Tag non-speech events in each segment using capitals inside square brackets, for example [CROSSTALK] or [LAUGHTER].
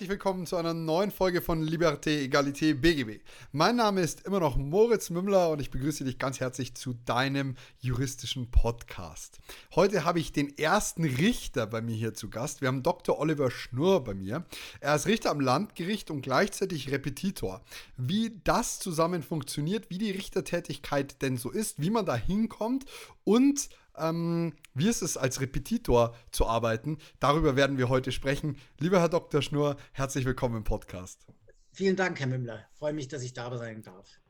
Herzlich willkommen zu einer neuen Folge von Liberté, Egalité, BGB. Mein Name ist immer noch Moritz Mümmler und ich begrüße dich ganz herzlich zu deinem juristischen Podcast. Heute habe ich den ersten Richter bei mir hier zu Gast. Wir haben Dr. Oliver Schnurr bei mir. Er ist Richter am Landgericht und gleichzeitig Repetitor. Wie das zusammen funktioniert, wie die Richtertätigkeit denn so ist, wie man da hinkommt und ähm, wie ist es als Repetitor zu arbeiten? Darüber werden wir heute sprechen. Lieber Herr Dr. Schnurr, herzlich willkommen im Podcast. Vielen Dank, Herr Mümmler. Freue mich, dass ich da sein darf.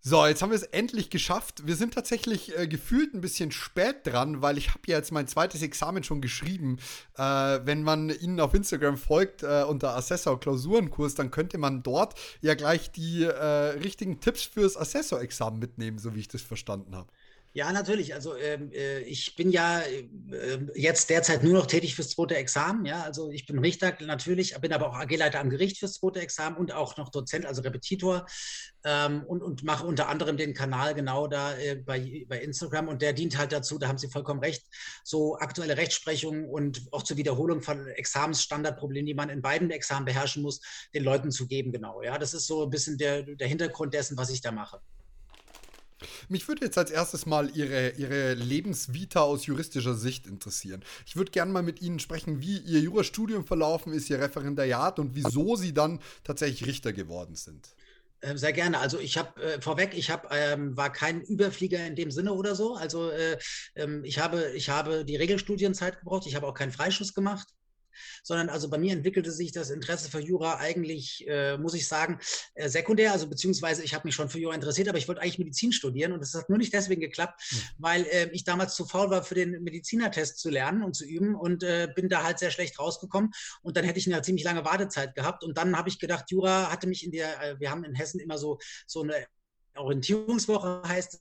So, jetzt haben wir es endlich geschafft. Wir sind tatsächlich äh, gefühlt ein bisschen spät dran, weil ich habe ja jetzt mein zweites Examen schon geschrieben. Äh, wenn man Ihnen auf Instagram folgt äh, unter Assessor Klausurenkurs, dann könnte man dort ja gleich die äh, richtigen Tipps fürs Assessor-Examen mitnehmen, so wie ich das verstanden habe. Ja, natürlich. Also ähm, äh, ich bin ja äh, jetzt derzeit nur noch tätig fürs zweite Examen. Ja, also ich bin Richter natürlich, bin aber auch AG-Leiter am Gericht fürs zweite Examen und auch noch Dozent, also Repetitor ähm, und, und mache unter anderem den Kanal genau da äh, bei, bei Instagram und der dient halt dazu, da haben Sie vollkommen recht, so aktuelle Rechtsprechung und auch zur Wiederholung von Examensstandardproblemen, die man in beiden Examen beherrschen muss, den Leuten zu geben. Genau. Ja, das ist so ein bisschen der, der Hintergrund dessen, was ich da mache. Mich würde jetzt als erstes mal Ihre, Ihre Lebensvita aus juristischer Sicht interessieren. Ich würde gerne mal mit Ihnen sprechen, wie Ihr Jurastudium verlaufen ist, Ihr Referendariat und wieso Sie dann tatsächlich Richter geworden sind. Ähm, sehr gerne. Also ich habe äh, vorweg, ich hab, ähm, war kein Überflieger in dem Sinne oder so. Also äh, ähm, ich, habe, ich habe die Regelstudienzeit gebraucht, ich habe auch keinen Freischuss gemacht sondern also bei mir entwickelte sich das Interesse für Jura eigentlich, äh, muss ich sagen, äh, sekundär, also beziehungsweise ich habe mich schon für Jura interessiert, aber ich wollte eigentlich Medizin studieren und das hat nur nicht deswegen geklappt, mhm. weil äh, ich damals zu faul war, für den Medizinertest zu lernen und zu üben und äh, bin da halt sehr schlecht rausgekommen und dann hätte ich eine ziemlich lange Wartezeit gehabt und dann habe ich gedacht, Jura hatte mich in der, äh, wir haben in Hessen immer so, so eine Orientierungswoche heißt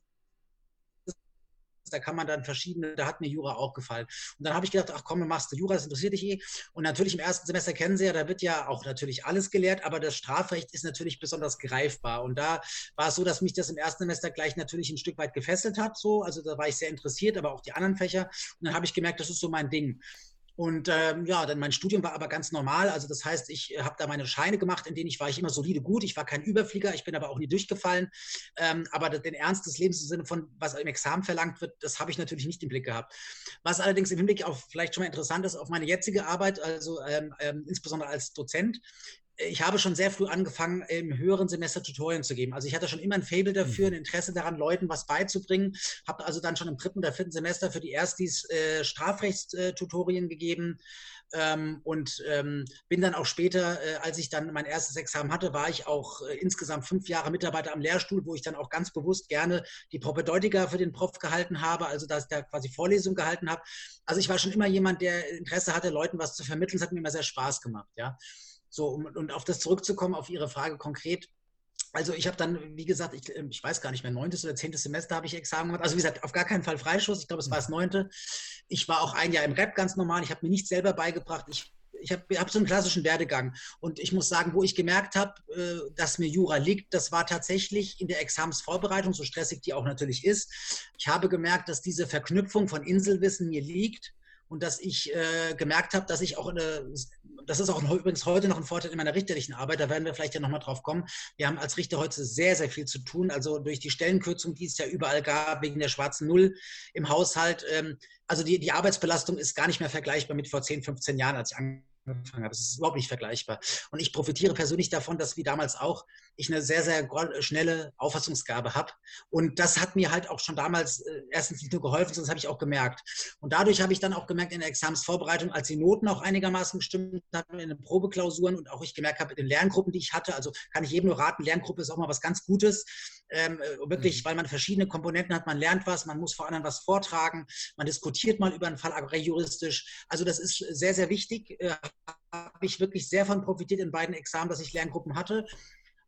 da kann man dann verschiedene, da hat mir Jura auch gefallen. Und dann habe ich gedacht, ach komm, machst du Jura, das interessiert dich eh. Und natürlich im ersten Semester kennen Sie ja, da wird ja auch natürlich alles gelehrt, aber das Strafrecht ist natürlich besonders greifbar. Und da war es so, dass mich das im ersten Semester gleich natürlich ein Stück weit gefesselt hat, so. Also da war ich sehr interessiert, aber auch die anderen Fächer. Und dann habe ich gemerkt, das ist so mein Ding. Und ähm, ja, dann mein Studium war aber ganz normal. Also das heißt, ich äh, habe da meine Scheine gemacht, in denen ich war ich immer solide gut. Ich war kein Überflieger, ich bin aber auch nie durchgefallen. Ähm, aber den Ernst des Lebens im Sinne von, was im Examen verlangt wird, das habe ich natürlich nicht im Blick gehabt. Was allerdings im Hinblick auf vielleicht schon mal interessant ist, auf meine jetzige Arbeit, also ähm, ähm insbesondere als Dozent, ich habe schon sehr früh angefangen, im höheren Semester Tutorien zu geben. Also ich hatte schon immer ein dafür, mhm. ein Interesse daran, Leuten was beizubringen. Habe also dann schon im dritten oder vierten Semester für die Erstis äh, Strafrechtstutorien gegeben. Ähm, und ähm, bin dann auch später, äh, als ich dann mein erstes Examen hatte, war ich auch äh, insgesamt fünf Jahre Mitarbeiter am Lehrstuhl, wo ich dann auch ganz bewusst gerne die Propedeutiker für den Prof gehalten habe, also dass ich da quasi Vorlesungen gehalten habe. Also ich war schon immer jemand, der Interesse hatte, Leuten was zu vermitteln. Es hat mir immer sehr Spaß gemacht, ja. So, um, und auf das zurückzukommen, auf Ihre Frage konkret. Also ich habe dann, wie gesagt, ich, ähm, ich, weiß gar nicht mehr, neuntes oder zehntes Semester habe ich Examen gemacht. Also wie gesagt, auf gar keinen Fall Freischuss. Ich glaube, es war das neunte. Ich war auch ein Jahr im Rap ganz normal. Ich habe mir nichts selber beigebracht. Ich, ich habe hab so einen klassischen Werdegang. Und ich muss sagen, wo ich gemerkt habe, äh, dass mir Jura liegt, das war tatsächlich in der Examensvorbereitung, so stressig die auch natürlich ist. Ich habe gemerkt, dass diese Verknüpfung von Inselwissen mir liegt und dass ich äh, gemerkt habe, dass ich auch eine, das ist auch übrigens heute noch ein Vorteil in meiner richterlichen Arbeit, da werden wir vielleicht ja nochmal drauf kommen. Wir haben als Richter heute sehr, sehr viel zu tun, also durch die Stellenkürzung, die es ja überall gab, wegen der schwarzen Null im Haushalt. Ähm, also die, die Arbeitsbelastung ist gar nicht mehr vergleichbar mit vor 10, 15 Jahren, als ich angefangen angefangen habe. Das ist überhaupt nicht vergleichbar. Und ich profitiere persönlich davon, dass wie damals auch ich eine sehr, sehr schnelle Auffassungsgabe habe. Und das hat mir halt auch schon damals äh, erstens nicht nur geholfen, sondern das habe ich auch gemerkt. Und dadurch habe ich dann auch gemerkt in der Examensvorbereitung, als die Noten auch einigermaßen gestimmt haben in den Probeklausuren und auch ich gemerkt habe in den Lerngruppen, die ich hatte, also kann ich jedem nur raten, Lerngruppe ist auch mal was ganz Gutes. Ähm, äh, wirklich, mhm. weil man verschiedene Komponenten hat, man lernt was, man muss vor anderen was vortragen, man diskutiert mal über einen Fall juristisch. Also das ist sehr, sehr wichtig. Äh, habe ich wirklich sehr von profitiert in beiden Examen, dass ich Lerngruppen hatte.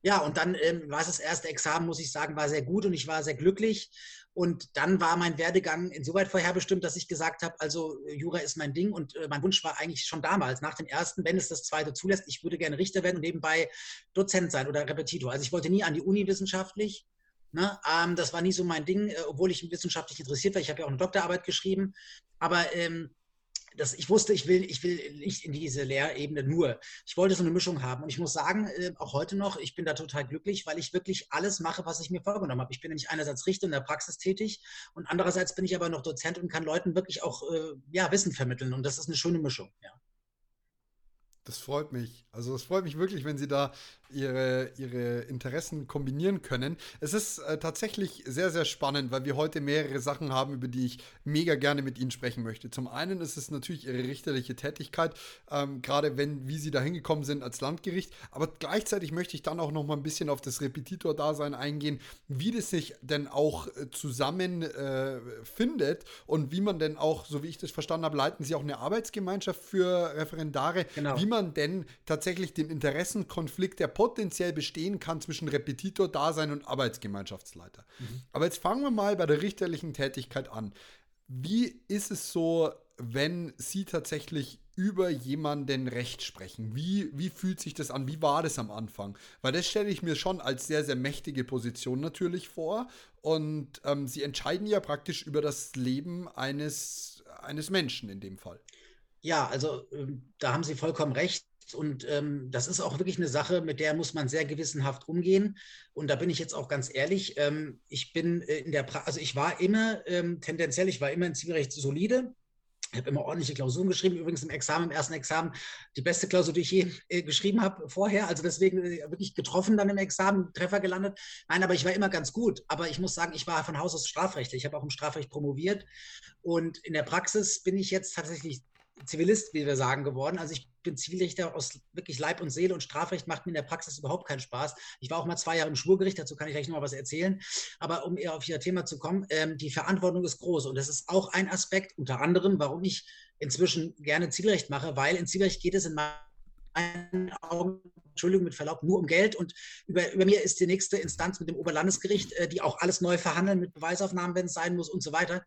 ja, und dann ähm, war es das erste Examen, muss ich sagen, war sehr gut und ich war sehr glücklich. Und dann war mein Werdegang insoweit vorherbestimmt, dass ich gesagt habe, also Jura ist mein Ding und äh, mein Wunsch war eigentlich schon damals, nach dem ersten, wenn es das zweite zulässt, ich würde gerne Richter werden und nebenbei Dozent sein oder Repetitor. Also ich wollte nie an die Uni wissenschaftlich. Ne? Ähm, das war nie so mein Ding, äh, obwohl ich wissenschaftlich interessiert war. Ich habe ja auch eine Doktorarbeit geschrieben. Aber ähm, das, ich wusste, ich will, ich will nicht in diese Lehrebene nur. Ich wollte so eine Mischung haben. Und ich muss sagen, äh, auch heute noch, ich bin da total glücklich, weil ich wirklich alles mache, was ich mir vorgenommen habe. Ich bin nämlich einerseits Richter in der Praxis tätig und andererseits bin ich aber noch Dozent und kann Leuten wirklich auch äh, ja, Wissen vermitteln. Und das ist eine schöne Mischung. Ja. Das freut mich. Also es freut mich wirklich, wenn Sie da ihre, ihre Interessen kombinieren können. Es ist äh, tatsächlich sehr, sehr spannend, weil wir heute mehrere Sachen haben, über die ich mega gerne mit Ihnen sprechen möchte. Zum einen ist es natürlich Ihre richterliche Tätigkeit, ähm, gerade wenn, wie Sie da hingekommen sind als Landgericht. Aber gleichzeitig möchte ich dann auch noch mal ein bisschen auf das Repetitor-Dasein eingehen, wie das sich denn auch äh, zusammen äh, findet und wie man denn auch, so wie ich das verstanden habe, leiten Sie auch eine Arbeitsgemeinschaft für Referendare, genau. wie man denn tatsächlich den Interessenkonflikt der potenziell bestehen kann zwischen Repetitor-Dasein und Arbeitsgemeinschaftsleiter. Mhm. Aber jetzt fangen wir mal bei der richterlichen Tätigkeit an. Wie ist es so, wenn Sie tatsächlich über jemanden Recht sprechen? Wie, wie fühlt sich das an? Wie war das am Anfang? Weil das stelle ich mir schon als sehr, sehr mächtige Position natürlich vor. Und ähm, Sie entscheiden ja praktisch über das Leben eines, eines Menschen in dem Fall. Ja, also ähm, da haben Sie vollkommen recht. Und ähm, das ist auch wirklich eine Sache, mit der muss man sehr gewissenhaft umgehen. Und da bin ich jetzt auch ganz ehrlich. Ähm, ich bin äh, in der, pra also ich war immer ähm, tendenziell, ich war immer in Zivilrecht solide. Ich habe immer ordentliche Klausuren geschrieben, übrigens im Examen, im ersten Examen, die beste Klausur, die ich je äh, geschrieben habe vorher. Also deswegen äh, wirklich getroffen dann im Examen, Treffer gelandet. Nein, aber ich war immer ganz gut. Aber ich muss sagen, ich war von Haus aus Strafrechtler. Ich habe auch im Strafrecht promoviert. Und in der Praxis bin ich jetzt tatsächlich Zivilist, wie wir sagen, geworden. Also ich bin Zivilrichter aus wirklich Leib und Seele und Strafrecht macht mir in der Praxis überhaupt keinen Spaß. Ich war auch mal zwei Jahre im Schwurgericht, dazu kann ich gleich noch mal was erzählen. Aber um eher auf Ihr Thema zu kommen, ähm, die Verantwortung ist groß und das ist auch ein Aspekt, unter anderem, warum ich inzwischen gerne Zivilrecht mache, weil in Zivilrecht geht es in meinen Augen Entschuldigung, mit Verlaub, nur um Geld. Und über, über mir ist die nächste Instanz mit dem Oberlandesgericht, äh, die auch alles neu verhandeln mit Beweisaufnahmen, wenn es sein muss und so weiter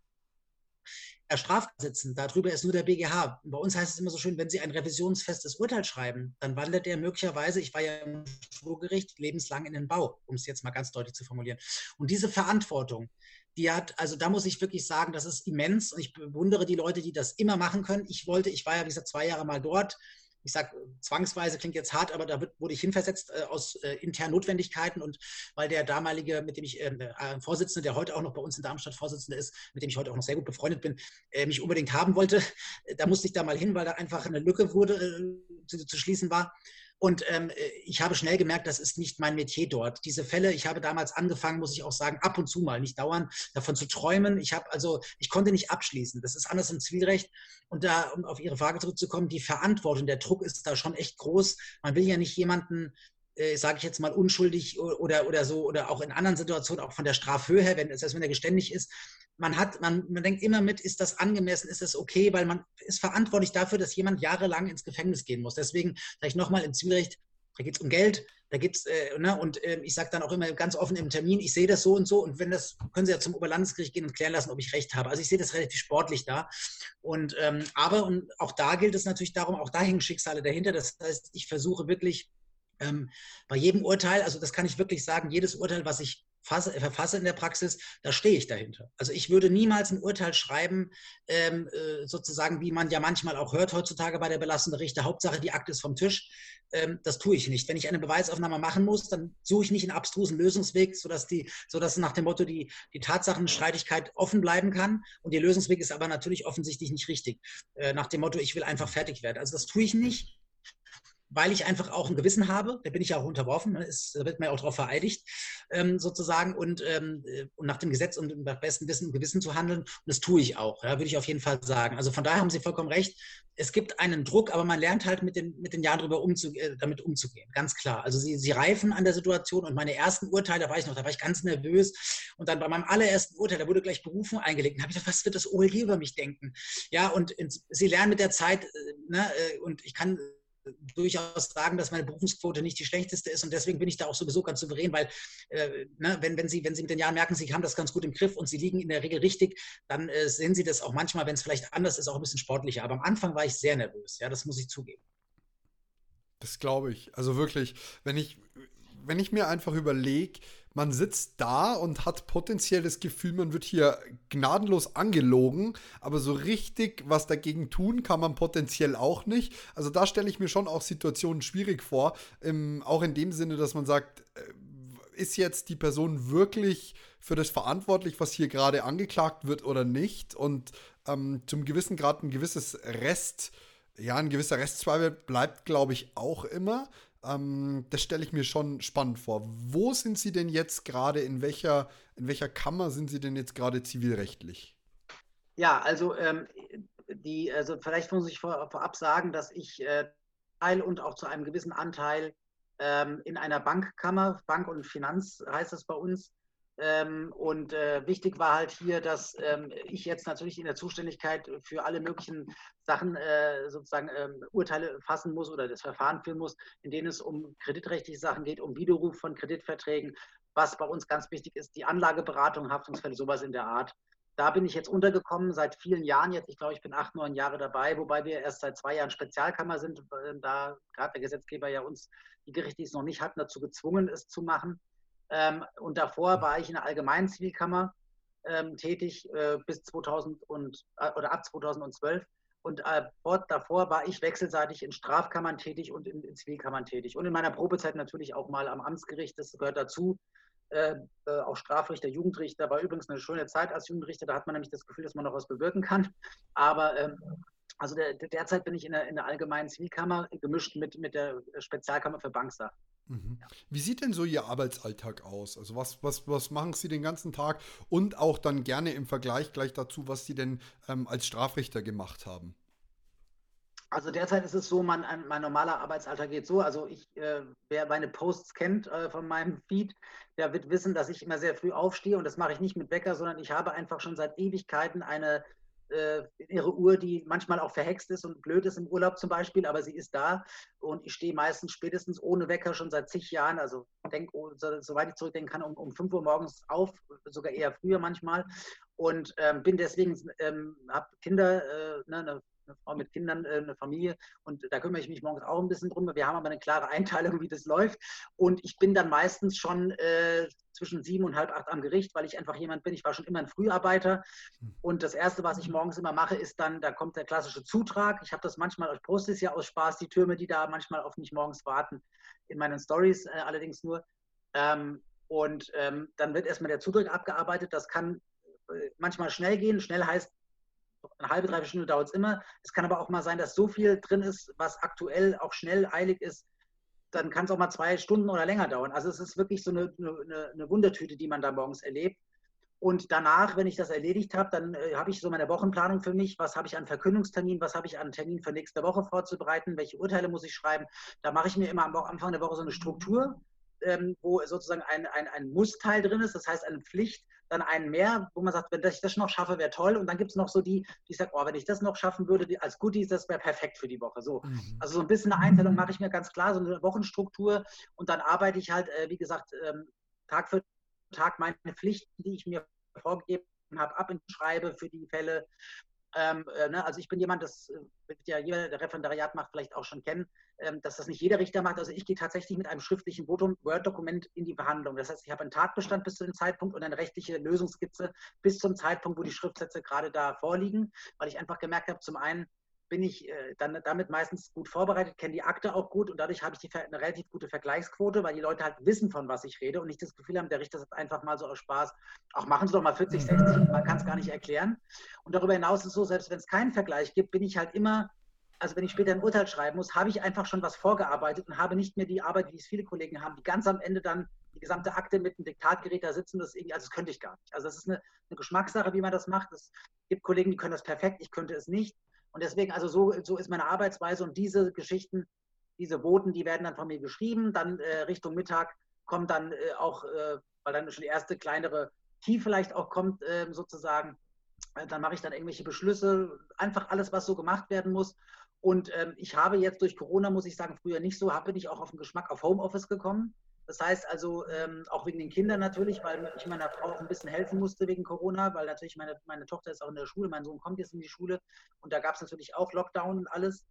straft sitzen. Darüber ist nur der BGH. Bei uns heißt es immer so schön, wenn Sie ein revisionsfestes Urteil schreiben, dann wandert der möglicherweise, ich war ja im Schwurgericht, lebenslang in den Bau, um es jetzt mal ganz deutlich zu formulieren. Und diese Verantwortung, die hat, also da muss ich wirklich sagen, das ist immens und ich bewundere die Leute, die das immer machen können. Ich wollte, ich war ja, wie gesagt, zwei Jahre mal dort, ich sage zwangsweise, klingt jetzt hart, aber da wird, wurde ich hinversetzt äh, aus äh, internen Notwendigkeiten und weil der damalige, mit dem ich ähm, äh, Vorsitzende, der heute auch noch bei uns in Darmstadt Vorsitzende ist, mit dem ich heute auch noch sehr gut befreundet bin, äh, mich unbedingt haben wollte, da musste ich da mal hin, weil da einfach eine Lücke wurde, äh, zu, zu schließen war. Und ähm, äh, ich habe schnell gemerkt, das ist nicht mein Metier dort. Diese Fälle, ich habe damals angefangen, muss ich auch sagen, ab und zu mal, nicht dauernd, davon zu träumen. Ich habe also, ich konnte nicht abschließen. Das ist anders im Zivilrecht. Und da, um auf Ihre Frage zurückzukommen, die Verantwortung, der Druck ist da schon echt groß. Man will ja nicht jemanden äh, sage ich jetzt mal, unschuldig oder, oder so, oder auch in anderen Situationen, auch von der Strafhöhe her, wenn, das heißt, wenn er geständig ist, man hat, man, man denkt immer mit, ist das angemessen, ist das okay, weil man ist verantwortlich dafür, dass jemand jahrelang ins Gefängnis gehen muss. Deswegen vielleicht nochmal im Zivilrecht, da geht es um Geld, da gibt's, äh, ne, und äh, ich sage dann auch immer ganz offen im Termin, ich sehe das so und so und wenn das, können Sie ja zum Oberlandesgericht gehen und klären lassen, ob ich recht habe. Also ich sehe das relativ sportlich da. Und ähm, aber und auch da gilt es natürlich darum, auch da hängen Schicksale dahinter. Das heißt, ich versuche wirklich ähm, bei jedem Urteil, also das kann ich wirklich sagen, jedes Urteil, was ich fasse, verfasse in der Praxis, da stehe ich dahinter. Also ich würde niemals ein Urteil schreiben, ähm, äh, sozusagen, wie man ja manchmal auch hört heutzutage bei der belastenden Richter, Hauptsache die Akte ist vom Tisch. Ähm, das tue ich nicht. Wenn ich eine Beweisaufnahme machen muss, dann suche ich nicht einen abstrusen Lösungsweg, sodass, die, sodass nach dem Motto die, die Tatsachenstreitigkeit offen bleiben kann. Und der Lösungsweg ist aber natürlich offensichtlich nicht richtig. Äh, nach dem Motto, ich will einfach fertig werden. Also das tue ich nicht weil ich einfach auch ein Gewissen habe. Da bin ich ja auch unterworfen, ne, ist, da wird man ja auch darauf vereidigt, ähm, sozusagen, und, ähm, äh, und nach dem Gesetz und nach bestem Wissen und Gewissen zu handeln. Und das tue ich auch, ja, würde ich auf jeden Fall sagen. Also von daher haben Sie vollkommen recht. Es gibt einen Druck, aber man lernt halt mit den, mit den Jahren darüber umzu, äh, damit umzugehen, ganz klar. Also sie, sie reifen an der Situation und meine ersten Urteile, da war ich noch, da war ich ganz nervös. Und dann bei meinem allerersten Urteil, da wurde gleich Berufung eingelegt. Da habe ich gedacht, was wird das OLG über mich denken? Ja, und in, sie lernen mit der Zeit, äh, ne, äh, und ich kann durchaus sagen, dass meine Berufungsquote nicht die schlechteste ist und deswegen bin ich da auch sowieso ganz souverän, weil äh, ne, wenn, wenn, Sie, wenn Sie mit den Jahren merken, Sie haben das ganz gut im Griff und Sie liegen in der Regel richtig, dann äh, sehen Sie das auch manchmal, wenn es vielleicht anders ist, auch ein bisschen sportlicher. Aber am Anfang war ich sehr nervös, ja, das muss ich zugeben. Das glaube ich. Also wirklich, wenn ich, wenn ich mir einfach überlege, man sitzt da und hat potenziell das Gefühl, man wird hier gnadenlos angelogen, aber so richtig was dagegen tun kann man potenziell auch nicht. Also da stelle ich mir schon auch Situationen schwierig vor, ähm, auch in dem Sinne, dass man sagt, äh, ist jetzt die Person wirklich für das verantwortlich, was hier gerade angeklagt wird oder nicht? Und ähm, zum gewissen Grad ein gewisses Rest, ja, ein gewisser Restzweifel bleibt, glaube ich, auch immer. Ähm, das stelle ich mir schon spannend vor. Wo sind Sie denn jetzt gerade, in welcher, in welcher Kammer sind Sie denn jetzt gerade zivilrechtlich? Ja, also ähm, die, also vielleicht muss ich vor, vorab sagen, dass ich äh, Teil und auch zu einem gewissen Anteil ähm, in einer Bankkammer, Bank und Finanz heißt es bei uns, ähm, und äh, wichtig war halt hier, dass ähm, ich jetzt natürlich in der Zuständigkeit für alle möglichen Sachen äh, sozusagen ähm, Urteile fassen muss oder das Verfahren führen muss, in denen es um kreditrechtliche Sachen geht, um Widerruf von Kreditverträgen, was bei uns ganz wichtig ist, die Anlageberatung, Haftungsfälle, sowas in der Art. Da bin ich jetzt untergekommen seit vielen Jahren jetzt. Ich glaube, ich bin acht, neun Jahre dabei, wobei wir erst seit zwei Jahren Spezialkammer sind, da gerade der Gesetzgeber ja uns, die Gerichte, die es noch nicht hatten, dazu gezwungen ist zu machen. Ähm, und davor war ich in der Allgemeinen Zivilkammer ähm, tätig äh, bis 2000 und, äh, oder ab 2012. Und äh, davor war ich wechselseitig in Strafkammern tätig und in, in, Zivilkammern tätig. Und in meiner Probezeit natürlich auch mal am Amtsgericht, das gehört dazu. Äh, äh, auch Strafrichter, Jugendrichter war übrigens eine schöne Zeit als Jugendrichter. Da hat man nämlich das Gefühl, dass man noch was bewirken kann. Aber ähm, also der, derzeit bin ich in der, in der allgemeinen Zivilkammer gemischt mit, mit der Spezialkammer für Banksachen. Mhm. Wie sieht denn so Ihr Arbeitsalltag aus? Also was, was, was machen Sie den ganzen Tag und auch dann gerne im Vergleich gleich dazu, was Sie denn ähm, als Strafrichter gemacht haben? Also derzeit ist es so, mein, mein normaler Arbeitsalltag geht so. Also ich, äh, wer meine Posts kennt äh, von meinem Feed, der wird wissen, dass ich immer sehr früh aufstehe und das mache ich nicht mit Wecker, sondern ich habe einfach schon seit Ewigkeiten eine äh, ihre Uhr, die manchmal auch verhext ist und blöd ist im Urlaub zum Beispiel, aber sie ist da. Und ich stehe meistens spätestens ohne Wecker schon seit zig Jahren, also denk, oh, so, soweit ich zurückdenken kann, um, um 5 Uhr morgens auf, sogar eher früher manchmal und ähm, bin deswegen, ähm, habe Kinder, äh, ne, eine eine Frau mit Kindern, äh, eine Familie und da kümmere ich mich morgens auch ein bisschen drum. Wir haben aber eine klare Einteilung, wie das läuft. Und ich bin dann meistens schon äh, zwischen sieben und halb acht am Gericht, weil ich einfach jemand bin. Ich war schon immer ein Früharbeiter. Und das Erste, was ich morgens immer mache, ist dann, da kommt der klassische Zutrag. Ich habe das manchmal, ich poste es ja aus Spaß, die Türme, die da manchmal auf mich morgens warten, in meinen Stories äh, allerdings nur. Ähm, und ähm, dann wird erstmal der Zutrag abgearbeitet. Das kann manchmal schnell gehen. Schnell heißt eine halbe, dreiviertel Stunde dauert es immer. Es kann aber auch mal sein, dass so viel drin ist, was aktuell auch schnell eilig ist. Dann kann es auch mal zwei Stunden oder länger dauern. Also es ist wirklich so eine, eine, eine Wundertüte, die man da morgens erlebt. Und danach, wenn ich das erledigt habe, dann äh, habe ich so meine Wochenplanung für mich. Was habe ich an Verkündungstermin? Was habe ich an Termin für nächste Woche vorzubereiten? Welche Urteile muss ich schreiben? Da mache ich mir immer am Anfang der Woche so eine Struktur, ähm, wo sozusagen ein, ein, ein Muss-Teil drin ist, das heißt eine Pflicht, dann einen mehr, wo man sagt, wenn ich das noch schaffe, wäre toll. Und dann gibt es noch so die, die sagen, oh, wenn ich das noch schaffen würde, die, als Goodies, das wäre perfekt für die Woche. So. Mhm. Also so ein bisschen eine Einteilung mache ich mir ganz klar, so eine Wochenstruktur. Und dann arbeite ich halt, äh, wie gesagt, ähm, Tag für Tag meine Pflichten, die ich mir vorgegeben habe, ab und schreibe für die Fälle. Ähm, äh, ne, also ich bin jemand, das äh, wird ja jeder, der Referendariat macht, vielleicht auch schon kennen, ähm, dass das nicht jeder Richter macht. Also ich gehe tatsächlich mit einem schriftlichen Votum, Word-Dokument in die Verhandlung. Das heißt, ich habe einen Tatbestand bis zu dem Zeitpunkt und eine rechtliche Lösungsskizze bis zum Zeitpunkt, wo die Schriftsätze gerade da vorliegen, weil ich einfach gemerkt habe, zum einen, bin ich äh, dann damit meistens gut vorbereitet, kenne die Akte auch gut und dadurch habe ich die, eine relativ gute Vergleichsquote, weil die Leute halt wissen, von was ich rede und nicht das Gefühl haben, der Richter sagt einfach mal so aus Spaß, ach, machen Sie doch mal 40, 60, man kann es gar nicht erklären. Und darüber hinaus ist es so, selbst wenn es keinen Vergleich gibt, bin ich halt immer also wenn ich später ein Urteil schreiben muss, habe ich einfach schon was vorgearbeitet und habe nicht mehr die Arbeit, wie es viele Kollegen haben, die ganz am Ende dann die gesamte Akte mit einem Diktatgerät da sitzen. Das irgendwie, also das könnte ich gar nicht. Also das ist eine, eine Geschmackssache, wie man das macht. Es gibt Kollegen, die können das perfekt, ich könnte es nicht. Und deswegen, also so, so ist meine Arbeitsweise und diese Geschichten, diese Boten, die werden dann von mir geschrieben. Dann äh, Richtung Mittag kommt dann äh, auch, äh, weil dann schon die erste kleinere Tiefe vielleicht auch kommt, ähm, sozusagen. Äh, dann mache ich dann irgendwelche Beschlüsse, einfach alles, was so gemacht werden muss. Und ähm, ich habe jetzt durch Corona, muss ich sagen, früher nicht so, habe ich auch auf den Geschmack auf Homeoffice gekommen. Das heißt also, ähm, auch wegen den Kindern natürlich, weil ich meiner Frau auch ein bisschen helfen musste wegen Corona, weil natürlich meine, meine Tochter ist auch in der Schule, mein Sohn kommt jetzt in die Schule und da gab es natürlich auch Lockdown und alles.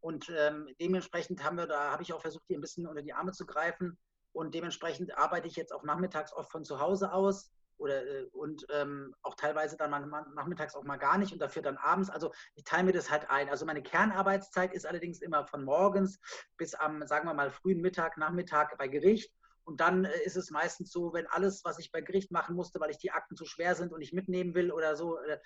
Und ähm, dementsprechend haben wir, da habe ich auch versucht, ihr ein bisschen unter die Arme zu greifen. Und dementsprechend arbeite ich jetzt auch nachmittags oft von zu Hause aus oder äh, und ähm, auch teilweise dann mal, nachmittags auch mal gar nicht und dafür dann abends. Also ich teile mir das halt ein. Also meine Kernarbeitszeit ist allerdings immer von morgens bis am, sagen wir mal, frühen Mittag, Nachmittag bei Gericht. Und dann äh, ist es meistens so, wenn alles, was ich bei Gericht machen musste, weil ich die Akten zu schwer sind und ich mitnehmen will oder so, äh,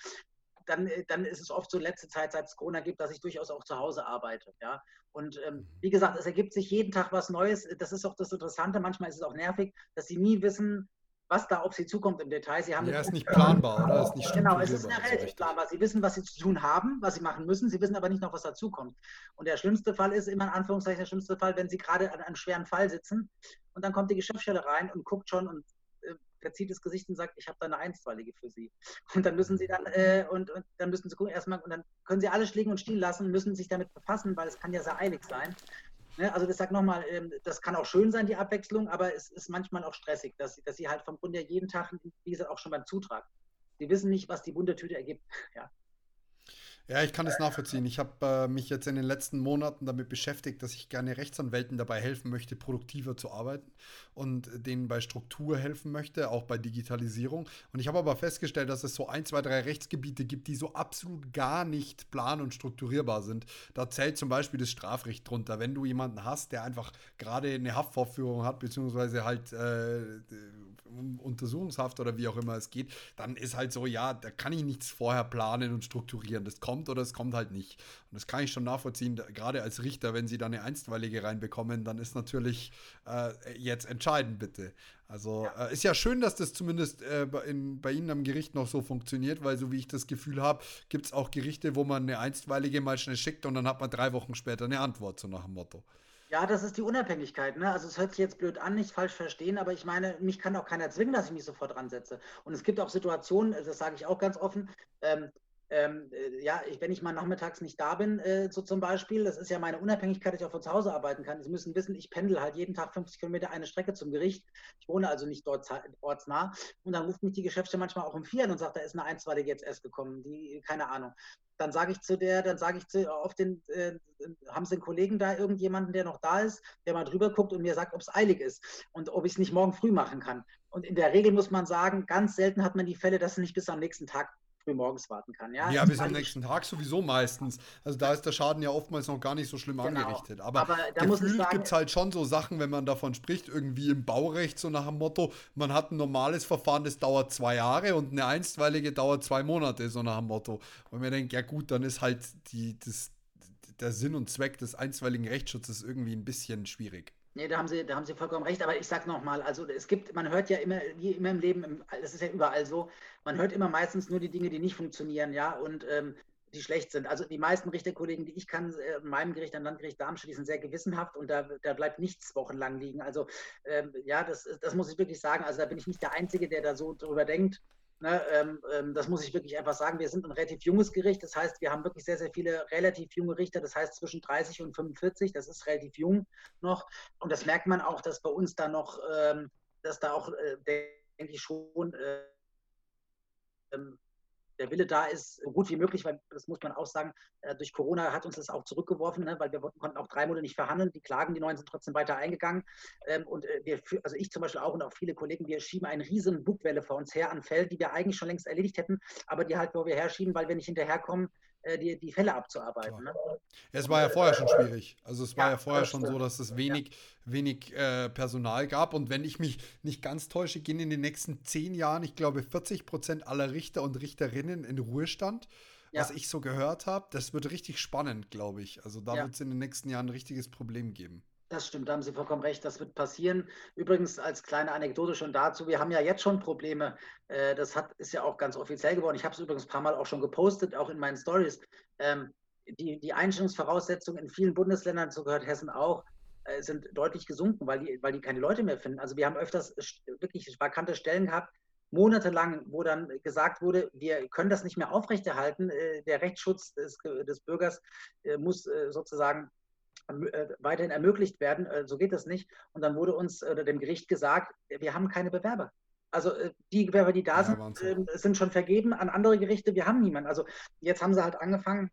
dann, dann ist es oft so letzte Zeit, seit es Corona gibt, dass ich durchaus auch zu Hause arbeite. Ja? Und ähm, mhm. wie gesagt, es ergibt sich jeden Tag was Neues. Das ist auch das Interessante. Manchmal ist es auch nervig, dass sie nie wissen, was da auf sie zukommt im Detail. Sie haben ja, ist nicht planbar, oder? Ist nicht genau, es ist relativ planbar. Sie wissen, was sie zu tun haben, was sie machen müssen. Sie wissen aber nicht noch, was dazukommt. Und der schlimmste Fall ist immer in Anführungszeichen der schlimmste Fall, wenn sie gerade an einem schweren Fall sitzen und dann kommt die Geschäftsstelle rein und guckt schon und äh, verzieht das Gesicht und sagt, ich habe da eine Einstweilige für Sie. Und dann müssen Sie dann, äh, und, und, dann müssen Sie gucken, erstmal, und dann können Sie alles schlägen und stehen lassen, müssen sich damit befassen, weil es kann ja sehr eilig sein. Ne? Also das sagt nochmal, ähm, das kann auch schön sein, die Abwechslung, aber es ist manchmal auch stressig, dass, dass Sie halt vom Grunde jeden Tag, wie gesagt, auch schon beim Zutrag, Sie wissen nicht, was die bunte Tüte ergibt. [LAUGHS] Ja. Ja, ich kann es nachvollziehen. Ich habe äh, mich jetzt in den letzten Monaten damit beschäftigt, dass ich gerne Rechtsanwälten dabei helfen möchte, produktiver zu arbeiten und denen bei Struktur helfen möchte, auch bei Digitalisierung. Und ich habe aber festgestellt, dass es so ein, zwei, drei Rechtsgebiete gibt, die so absolut gar nicht plan- und strukturierbar sind. Da zählt zum Beispiel das Strafrecht drunter. Wenn du jemanden hast, der einfach gerade eine Haftvorführung hat, beziehungsweise halt äh, Untersuchungshaft oder wie auch immer es geht, dann ist halt so, ja, da kann ich nichts vorher planen und strukturieren. Das kommt oder es kommt halt nicht. Und das kann ich schon nachvollziehen, gerade als Richter, wenn sie da eine Einstweilige reinbekommen, dann ist natürlich äh, jetzt entscheidend bitte. Also ja. Äh, ist ja schön, dass das zumindest äh, in, bei Ihnen am Gericht noch so funktioniert, weil so wie ich das Gefühl habe, gibt es auch Gerichte, wo man eine Einstweilige mal schnell schickt und dann hat man drei Wochen später eine Antwort, so nach dem Motto. Ja, das ist die Unabhängigkeit. Ne? Also es hört sich jetzt blöd an, nicht falsch verstehen, aber ich meine, mich kann auch keiner zwingen, dass ich mich sofort ransetze. Und es gibt auch Situationen, das sage ich auch ganz offen, ähm, ähm, äh, ja, ich, wenn ich mal nachmittags nicht da bin, äh, so zum Beispiel, das ist ja meine Unabhängigkeit, dass ich auch von zu Hause arbeiten kann. Sie müssen wissen, ich pendel halt jeden Tag 50 Kilometer eine Strecke zum Gericht. Ich wohne also nicht dort ortsnah. Und dann ruft mich die Geschäfte manchmal auch um vier und sagt, da ist eine Einstweilige jetzt erst gekommen, die, keine Ahnung dann sage ich zu der, dann sage ich zu, auf den, äh, haben Sie einen Kollegen da, irgendjemanden, der noch da ist, der mal drüber guckt und mir sagt, ob es eilig ist und ob ich es nicht morgen früh machen kann. Und in der Regel muss man sagen, ganz selten hat man die Fälle, dass es nicht bis am nächsten Tag früh morgens warten kann. Ja, ja bis am nächsten Tag sowieso meistens. Also da ist der Schaden ja oftmals noch gar nicht so schlimm genau. angerichtet. Aber, Aber gefühlt gibt es halt schon so Sachen, wenn man davon spricht, irgendwie im Baurecht, so nach dem Motto, man hat ein normales Verfahren, das dauert zwei Jahre und eine einstweilige dauert zwei Monate, so nach dem Motto. Und mir denkt, ja gut, dann ist halt die, das, der Sinn und Zweck des einstweiligen Rechtsschutzes irgendwie ein bisschen schwierig. Nee, da haben Sie, da haben Sie vollkommen recht. Aber ich sage nochmal, also es gibt, man hört ja immer, wie immer im Leben, das ist ja überall so, man hört immer meistens nur die Dinge, die nicht funktionieren, ja, und ähm, die schlecht sind. Also die meisten Richterkollegen, die ich kann, äh, in meinem Gericht, am Landgericht Darmstadt, die sind sehr gewissenhaft und da, da bleibt nichts wochenlang liegen. Also ähm, ja, das, das muss ich wirklich sagen. Also da bin ich nicht der Einzige, der da so drüber denkt. Ne, ähm, ähm, das muss ich wirklich einfach sagen. Wir sind ein relativ junges Gericht. Das heißt, wir haben wirklich sehr, sehr viele relativ junge Richter. Das heißt, zwischen 30 und 45. Das ist relativ jung noch. Und das merkt man auch, dass bei uns da noch, ähm, dass da auch, äh, denke ich schon, äh, ähm, der Wille da ist, so gut wie möglich, weil das muss man auch sagen, äh, durch Corona hat uns das auch zurückgeworfen, ne, weil wir konnten auch drei Monate nicht verhandeln. Die Klagen, die neuen sind trotzdem weiter eingegangen. Ähm, und äh, wir, also ich zum Beispiel auch und auch viele Kollegen, wir schieben eine riesen Bugwelle vor uns her an Fällen, die wir eigentlich schon längst erledigt hätten, aber die halt, wo wir herschieben, weil wir nicht hinterherkommen, die, die Fälle abzuarbeiten. Ne? Es war ja vorher schon schwierig. Also es war ja, ja vorher schon so, dass es wenig, ja. wenig äh, Personal gab. Und wenn ich mich nicht ganz täusche, gehen in den nächsten zehn Jahren, ich glaube, 40 Prozent aller Richter und Richterinnen in Ruhestand. Ja. Was ich so gehört habe, das wird richtig spannend, glaube ich. Also da wird es in den nächsten Jahren ein richtiges Problem geben. Das stimmt, da haben Sie vollkommen recht, das wird passieren. Übrigens als kleine Anekdote schon dazu, wir haben ja jetzt schon Probleme, äh, das hat, ist ja auch ganz offiziell geworden. Ich habe es übrigens ein paar Mal auch schon gepostet, auch in meinen Stories. Ähm, die, die Einstellungsvoraussetzungen in vielen Bundesländern, so gehört Hessen auch, äh, sind deutlich gesunken, weil die, weil die keine Leute mehr finden. Also wir haben öfters wirklich vakante Stellen gehabt, monatelang, wo dann gesagt wurde, wir können das nicht mehr aufrechterhalten. Äh, der Rechtsschutz des, des Bürgers muss sozusagen weiterhin ermöglicht werden. So geht das nicht. Und dann wurde uns oder dem Gericht gesagt, wir haben keine Bewerber. Also die Bewerber, die da ja, sind, Wahnsinn. sind schon vergeben an andere Gerichte. Wir haben niemanden. Also jetzt haben sie halt angefangen,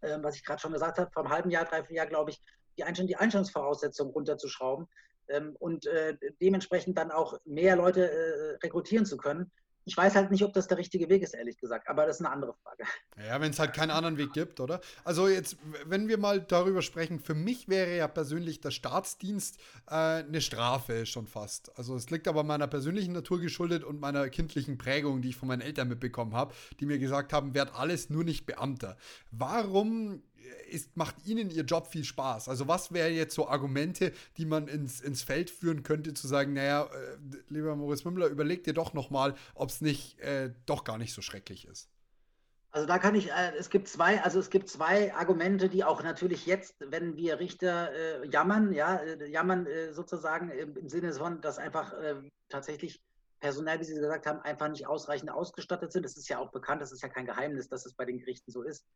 was ich gerade schon gesagt habe, vor einem halben Jahr, dreiviertel Jahr, glaube ich, die, Einstellung, die Einstellungsvoraussetzungen runterzuschrauben ähm, und äh, dementsprechend dann auch mehr Leute äh, rekrutieren zu können. Ich weiß halt nicht, ob das der richtige Weg ist, ehrlich gesagt, aber das ist eine andere Frage. Ja, wenn es halt keinen anderen Weg gibt, oder? Also jetzt, wenn wir mal darüber sprechen, für mich wäre ja persönlich der Staatsdienst äh, eine Strafe schon fast. Also es liegt aber meiner persönlichen Natur geschuldet und meiner kindlichen Prägung, die ich von meinen Eltern mitbekommen habe, die mir gesagt haben, werd alles nur nicht Beamter. Warum ist, macht Ihnen Ihr Job viel Spaß? Also was wären jetzt so Argumente, die man ins, ins Feld führen könnte, zu sagen, naja, äh, lieber Moritz Mümmler, überleg dir doch nochmal, ob es nicht äh, doch gar nicht so schrecklich ist. Also da kann ich, äh, es gibt zwei, also es gibt zwei Argumente, die auch natürlich jetzt, wenn wir Richter äh, jammern, ja, äh, jammern äh, sozusagen im, Sinne von, dass einfach tatsächlich personell, wie Sie gesagt haben, einfach nicht ausreichend ausgestattet sind. Das ist ja auch bekannt, das ist ja kein Geheimnis, dass es bei den Gerichten so ist.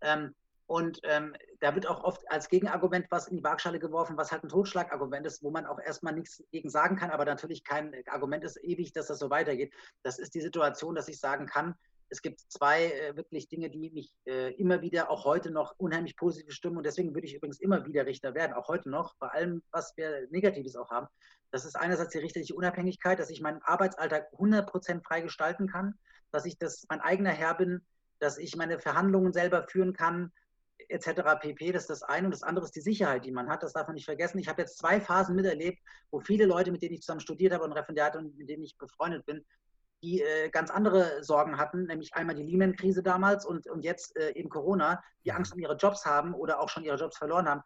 Ähm, und ähm, da wird auch oft als Gegenargument was in die Waagschale geworfen, was halt ein Totschlagargument ist, wo man auch erstmal nichts gegen sagen kann, aber natürlich kein Argument ist ewig, dass das so weitergeht. Das ist die Situation, dass ich sagen kann, es gibt zwei äh, wirklich Dinge, die mich äh, immer wieder, auch heute noch, unheimlich positiv stimmen. Und deswegen würde ich übrigens immer wieder Richter werden, auch heute noch, bei allem, was wir Negatives auch haben. Das ist einerseits die richterliche Unabhängigkeit, dass ich meinen Arbeitsalltag 100% frei gestalten kann, dass ich das mein eigener Herr bin, dass ich meine Verhandlungen selber führen kann, etc. pp. Das ist das eine. Und das andere ist die Sicherheit, die man hat. Das darf man nicht vergessen. Ich habe jetzt zwei Phasen miterlebt, wo viele Leute, mit denen ich zusammen studiert habe und Referendariat und mit denen ich befreundet bin, die äh, ganz andere Sorgen hatten, nämlich einmal die Lehman-Krise damals und, und jetzt äh, eben Corona, die Angst um ihre Jobs haben oder auch schon ihre Jobs verloren haben.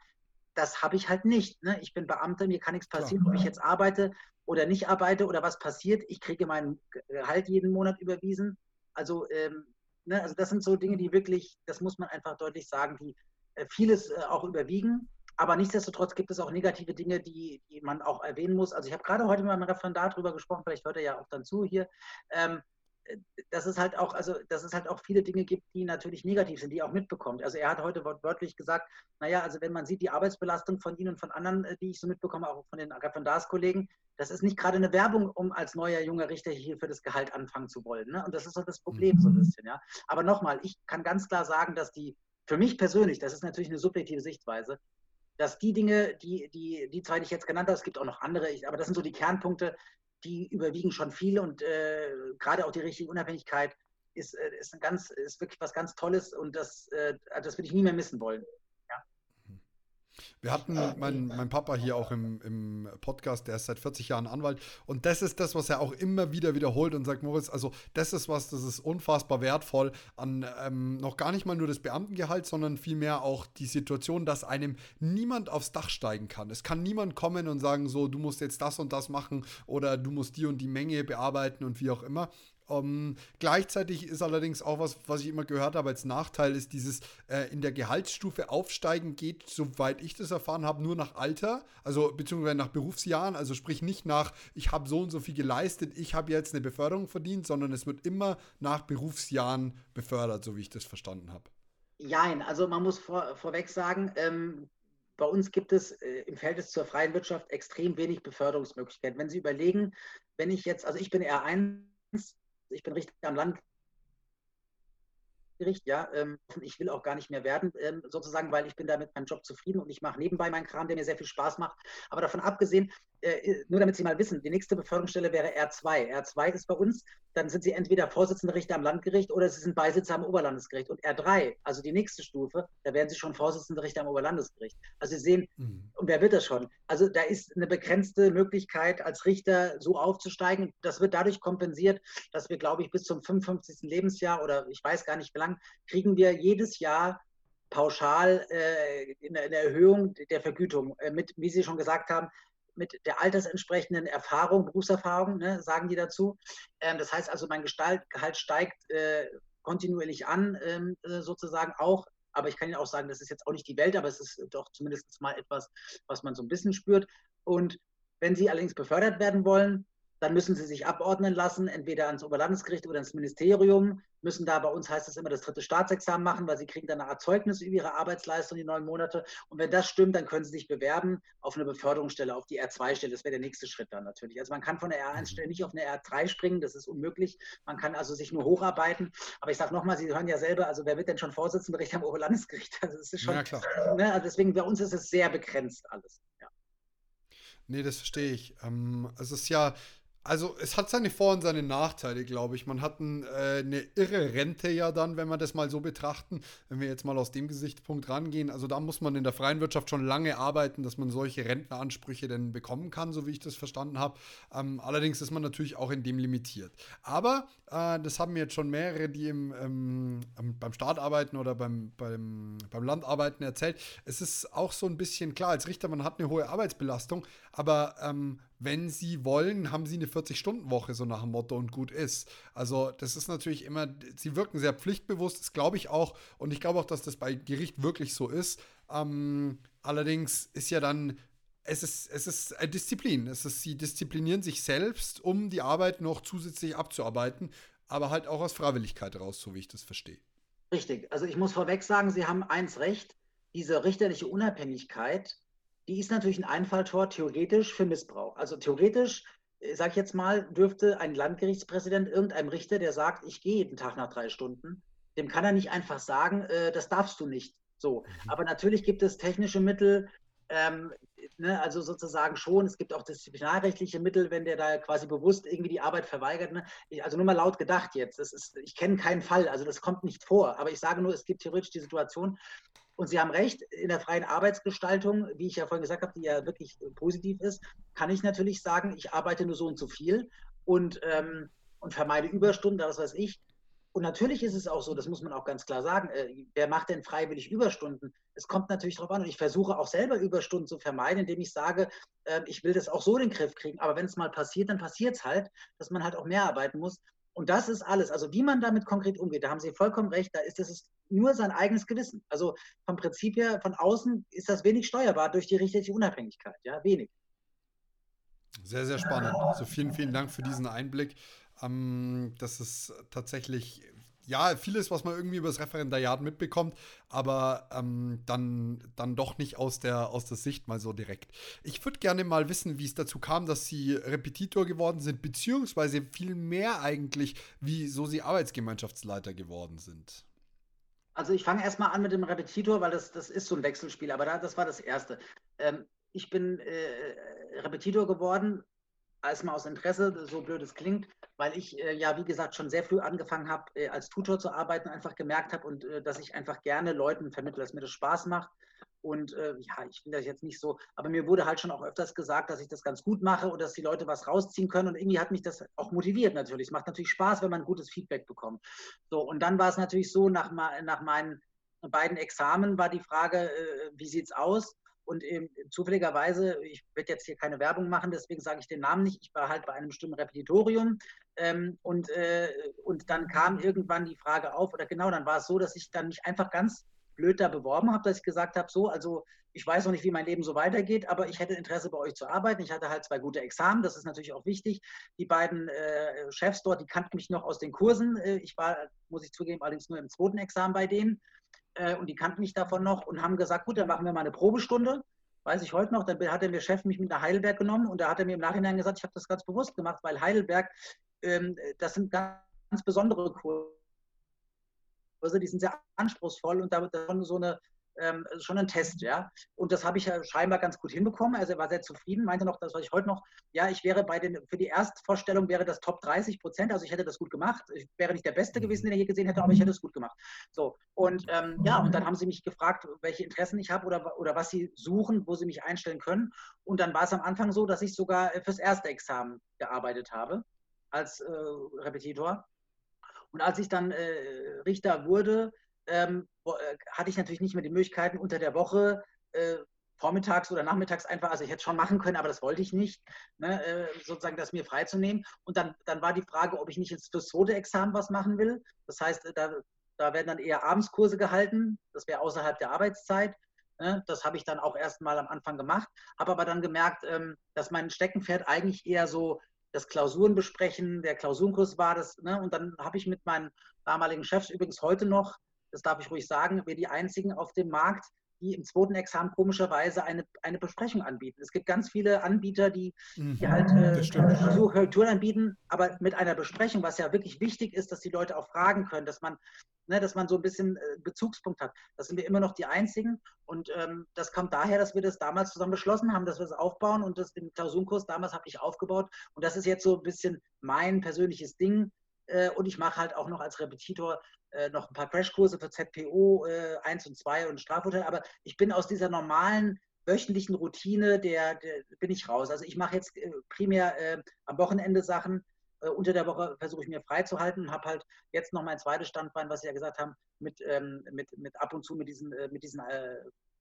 Das habe ich halt nicht. Ne? Ich bin Beamter, mir kann nichts passieren, ob ich jetzt arbeite oder nicht arbeite oder was passiert. Ich kriege meinen Gehalt jeden Monat überwiesen. Also ähm, Ne? Also das sind so Dinge, die wirklich, das muss man einfach deutlich sagen, die äh, vieles äh, auch überwiegen. Aber nichtsdestotrotz gibt es auch negative Dinge, die, die man auch erwähnen muss. Also ich habe gerade heute mit meinem Referendar darüber gesprochen, vielleicht hört er ja auch dann zu hier. Ähm, dass es halt auch, also dass es halt auch viele Dinge gibt, die natürlich negativ sind, die er auch mitbekommt. Also er hat heute wortwörtlich gesagt, naja, also wenn man sieht, die Arbeitsbelastung von Ihnen und von anderen, äh, die ich so mitbekomme, auch von den Referendarskollegen, das ist nicht gerade eine Werbung, um als neuer junger Richter hier für das Gehalt anfangen zu wollen. Ne? Und das ist so das Problem so ein mhm. bisschen, ja. Aber nochmal, ich kann ganz klar sagen, dass die, für mich persönlich, das ist natürlich eine subjektive Sichtweise, dass die Dinge, die, die, die zwei, die ich jetzt genannt habe, es gibt auch noch andere, aber das sind so die Kernpunkte, die überwiegen schon viel und äh, gerade auch die richtige Unabhängigkeit ist, äh, ist, ein ganz, ist wirklich was ganz Tolles und das, äh, das würde ich nie mehr missen wollen. Wir hatten meinen mein Papa hier auch im, im Podcast, der ist seit 40 Jahren Anwalt. Und das ist das, was er auch immer wieder wiederholt und sagt, Moritz, also das ist was, das ist unfassbar wertvoll an ähm, noch gar nicht mal nur das Beamtengehalt, sondern vielmehr auch die Situation, dass einem niemand aufs Dach steigen kann. Es kann niemand kommen und sagen, so, du musst jetzt das und das machen oder du musst die und die Menge bearbeiten und wie auch immer. Ähm, gleichzeitig ist allerdings auch was, was ich immer gehört habe als Nachteil, ist dieses äh, in der Gehaltsstufe aufsteigen geht, soweit ich das erfahren habe, nur nach Alter, also beziehungsweise nach Berufsjahren, also sprich nicht nach, ich habe so und so viel geleistet, ich habe jetzt eine Beförderung verdient, sondern es wird immer nach Berufsjahren befördert, so wie ich das verstanden habe. Nein, also man muss vor, vorweg sagen, ähm, bei uns gibt es äh, im Verhältnis zur freien Wirtschaft extrem wenig Beförderungsmöglichkeiten. Wenn Sie überlegen, wenn ich jetzt, also ich bin R1, ich bin richtig am Land Gericht, ja, ähm, ich will auch gar nicht mehr werden, ähm, sozusagen, weil ich bin da mit meinem Job zufrieden und ich mache nebenbei meinen Kram, der mir sehr viel Spaß macht. Aber davon abgesehen, äh, nur damit Sie mal wissen, die nächste Beförderungsstelle wäre R2. R2 ist bei uns, dann sind Sie entweder Vorsitzende Richter am Landgericht oder Sie sind Beisitzer am Oberlandesgericht. Und R3, also die nächste Stufe, da werden Sie schon Vorsitzende Richter am Oberlandesgericht. Also Sie sehen, mhm. und wer wird das schon? Also da ist eine begrenzte Möglichkeit, als Richter so aufzusteigen. Das wird dadurch kompensiert, dass wir, glaube ich, bis zum 55. Lebensjahr oder ich weiß gar nicht wie lang, kriegen wir jedes Jahr pauschal äh, in, in der Erhöhung der Vergütung äh, mit, wie Sie schon gesagt haben, mit der altersentsprechenden Erfahrung, Berufserfahrung, ne, sagen die dazu. Ähm, das heißt also, mein Gehalt steigt äh, kontinuierlich an, ähm, äh, sozusagen auch. Aber ich kann Ihnen auch sagen, das ist jetzt auch nicht die Welt, aber es ist doch zumindest mal etwas, was man so ein bisschen spürt. Und wenn Sie allerdings befördert werden wollen, dann müssen sie sich abordnen lassen, entweder ans Oberlandesgericht oder ins Ministerium, müssen da bei uns heißt es immer das dritte Staatsexamen machen, weil sie kriegen dann eine Art Zeugnis über ihre Arbeitsleistung die neun Monate. Und wenn das stimmt, dann können sie sich bewerben auf eine Beförderungsstelle, auf die R2-Stelle. Das wäre der nächste Schritt dann natürlich. Also man kann von der R1-Stelle nicht auf eine R3 springen, das ist unmöglich. Man kann also sich nur hocharbeiten. Aber ich sage nochmal, Sie hören ja selber, also wer wird denn schon Vorsitzender am Oberlandesgericht? Also es ist schon, ja, klar. Ne, also deswegen bei uns ist es sehr begrenzt alles. Ja. Nee, das verstehe ich. Ähm, es ist ja, also es hat seine Vor- und seine Nachteile, glaube ich. Man hat ein, äh, eine irre Rente ja dann, wenn wir das mal so betrachten, wenn wir jetzt mal aus dem Gesichtspunkt rangehen. Also da muss man in der freien Wirtschaft schon lange arbeiten, dass man solche Rentneransprüche denn bekommen kann, so wie ich das verstanden habe. Ähm, allerdings ist man natürlich auch in dem limitiert. Aber äh, das haben jetzt schon mehrere, die im, ähm, beim Staat arbeiten oder beim, beim, beim Land arbeiten, erzählt. Es ist auch so ein bisschen klar, als Richter, man hat eine hohe Arbeitsbelastung, aber ähm, wenn sie wollen, haben sie eine 40-Stunden-Woche, so nach dem Motto, und gut ist. Also, das ist natürlich immer, sie wirken sehr pflichtbewusst, das glaube ich auch. Und ich glaube auch, dass das bei Gericht wirklich so ist. Ähm, allerdings ist ja dann, es ist, es ist eine Disziplin. Es ist, sie disziplinieren sich selbst, um die Arbeit noch zusätzlich abzuarbeiten, aber halt auch aus Freiwilligkeit raus, so wie ich das verstehe. Richtig. Also, ich muss vorweg sagen, Sie haben eins recht. Diese richterliche Unabhängigkeit die ist natürlich ein Einfalltor theoretisch für Missbrauch. Also theoretisch, äh, sage ich jetzt mal, dürfte ein Landgerichtspräsident irgendeinem Richter, der sagt, ich gehe jeden Tag nach drei Stunden, dem kann er nicht einfach sagen, äh, das darfst du nicht. So. Mhm. Aber natürlich gibt es technische Mittel, ähm, ne, also sozusagen schon, es gibt auch disziplinarrechtliche Mittel, wenn der da quasi bewusst irgendwie die Arbeit verweigert. Ne? Ich, also nur mal laut gedacht jetzt. Ist, ich kenne keinen Fall, also das kommt nicht vor. Aber ich sage nur, es gibt theoretisch die Situation, und Sie haben recht, in der freien Arbeitsgestaltung, wie ich ja vorhin gesagt habe, die ja wirklich positiv ist, kann ich natürlich sagen, ich arbeite nur so und so viel und, ähm, und vermeide Überstunden, das weiß ich. Und natürlich ist es auch so, das muss man auch ganz klar sagen, äh, wer macht denn freiwillig Überstunden? Es kommt natürlich darauf an und ich versuche auch selber Überstunden zu vermeiden, indem ich sage, äh, ich will das auch so in den Griff kriegen. Aber wenn es mal passiert, dann passiert es halt, dass man halt auch mehr arbeiten muss. Und das ist alles. Also wie man damit konkret umgeht, da haben Sie vollkommen recht, da ist es nur sein eigenes Gewissen. Also vom Prinzip her, von außen ist das wenig steuerbar durch die richterliche Unabhängigkeit. Ja, wenig. Sehr, sehr spannend. Also vielen, vielen Dank für diesen Einblick. Ähm, das ist tatsächlich ja, vieles, was man irgendwie über das Referendariat mitbekommt, aber ähm, dann, dann doch nicht aus der, aus der Sicht mal so direkt. Ich würde gerne mal wissen, wie es dazu kam, dass Sie Repetitor geworden sind, beziehungsweise viel mehr eigentlich, wieso Sie Arbeitsgemeinschaftsleiter geworden sind. Also ich fange erstmal an mit dem Repetitor, weil das, das ist so ein Wechselspiel, aber da, das war das Erste. Ähm, ich bin äh, Repetitor geworden, erstmal aus Interesse, so blöd es klingt, weil ich äh, ja, wie gesagt, schon sehr früh angefangen habe, äh, als Tutor zu arbeiten, einfach gemerkt habe und äh, dass ich einfach gerne Leuten vermittle, dass mir das Spaß macht. Und äh, ja, ich finde das jetzt nicht so, aber mir wurde halt schon auch öfters gesagt, dass ich das ganz gut mache und dass die Leute was rausziehen können. Und irgendwie hat mich das auch motiviert natürlich. Es macht natürlich Spaß, wenn man gutes Feedback bekommt. So, und dann war es natürlich so, nach, nach meinen beiden Examen war die Frage, äh, wie sieht es aus? Und ähm, zufälligerweise, ich werde jetzt hier keine Werbung machen, deswegen sage ich den Namen nicht. Ich war halt bei einem bestimmten Repetitorium ähm, und, äh, und dann kam irgendwann die Frage auf, oder genau, dann war es so, dass ich dann mich einfach ganz blöd da beworben habe, dass ich gesagt habe, so, also ich weiß noch nicht, wie mein Leben so weitergeht, aber ich hätte Interesse bei euch zu arbeiten. Ich hatte halt zwei gute Examen, das ist natürlich auch wichtig. Die beiden äh, Chefs dort, die kannten mich noch aus den Kursen. Äh, ich war, muss ich zugeben, allerdings nur im zweiten Examen bei denen äh, und die kannten mich davon noch und haben gesagt, gut, dann machen wir mal eine Probestunde. Weiß ich heute noch, dann hat der Chef mich mit nach Heidelberg genommen und da hat er mir im Nachhinein gesagt, ich habe das ganz bewusst gemacht, weil Heidelberg, ähm, das sind ganz, ganz besondere Kurse, die sind sehr anspruchsvoll und da wird dann so eine ähm, schon ein Test, ja. Und das habe ich ja scheinbar ganz gut hinbekommen. Also er war sehr zufrieden, meinte noch, das was ich heute noch, ja, ich wäre bei den, für die Erstvorstellung wäre das Top 30 Prozent, also ich hätte das gut gemacht. Ich wäre nicht der Beste mhm. gewesen, den er hier gesehen hätte, aber ich hätte es gut gemacht. So, und ähm, ja, und dann haben sie mich gefragt, welche Interessen ich habe oder, oder was sie suchen, wo sie mich einstellen können. Und dann war es am Anfang so, dass ich sogar fürs erste Examen gearbeitet habe als äh, Repetitor. Und als ich dann äh, Richter wurde, ähm, äh, hatte ich natürlich nicht mehr die Möglichkeiten unter der Woche äh, vormittags oder nachmittags einfach, also ich hätte schon machen können, aber das wollte ich nicht, ne, äh, sozusagen das mir freizunehmen. Und dann, dann war die Frage, ob ich nicht jetzt fürs zweite Examen was machen will. Das heißt, äh, da, da werden dann eher Abendskurse gehalten, das wäre außerhalb der Arbeitszeit. Ne. Das habe ich dann auch erst mal am Anfang gemacht, habe aber dann gemerkt, ähm, dass mein Steckenpferd eigentlich eher so das Klausuren besprechen, der Klausurenkurs war das. Ne? Und dann habe ich mit meinen damaligen Chefs übrigens heute noch, das darf ich ruhig sagen, wir die einzigen auf dem Markt, die im zweiten Examen komischerweise eine, eine Besprechung anbieten. Es gibt ganz viele Anbieter, die, die mhm. halt äh, Korrekturen anbieten, aber mit einer Besprechung, was ja wirklich wichtig ist, dass die Leute auch fragen können, dass man, ne, dass man so ein bisschen äh, Bezugspunkt hat. Das sind wir immer noch die Einzigen und ähm, das kommt daher, dass wir das damals zusammen beschlossen haben, dass wir das aufbauen und das den Klausurenkurs damals habe ich aufgebaut und das ist jetzt so ein bisschen mein persönliches Ding äh, und ich mache halt auch noch als Repetitor noch ein paar Crashkurse für ZPO äh, 1 und 2 und Strafurteil, aber ich bin aus dieser normalen wöchentlichen Routine, der, der bin ich raus. Also ich mache jetzt äh, primär äh, am Wochenende Sachen, äh, unter der Woche versuche ich mir freizuhalten und habe halt jetzt noch mein zweites Standbein, was Sie ja gesagt haben, mit, ähm, mit, mit ab und zu mit diesen, äh, mit diesen